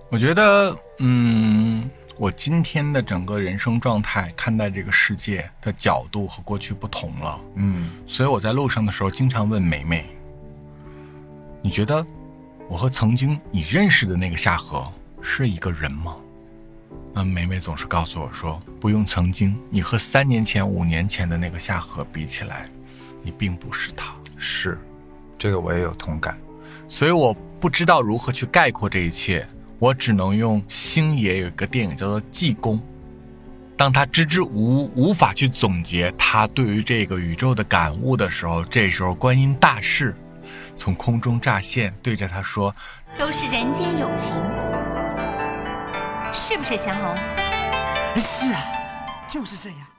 我觉得，嗯，我今天的整个人生状态，看待这个世界的角度和过去不同了。嗯，所以我在路上的时候，经常问梅梅：“你觉得我和曾经你认识的那个夏荷是一个人吗？”那梅梅总是告诉我说：“不用曾经，你和三年前、五年前的那个夏荷比起来，你并不是他。”是，这个我也有同感。所以我不知道如何去概括这一切。我只能用星爷有一个电影叫做《济公》，当他支支吾吾无法去总结他对于这个宇宙的感悟的时候，这时候观音大士从空中乍现，对着他说：“都是人间有情，是不是降龙？是啊，就是这样。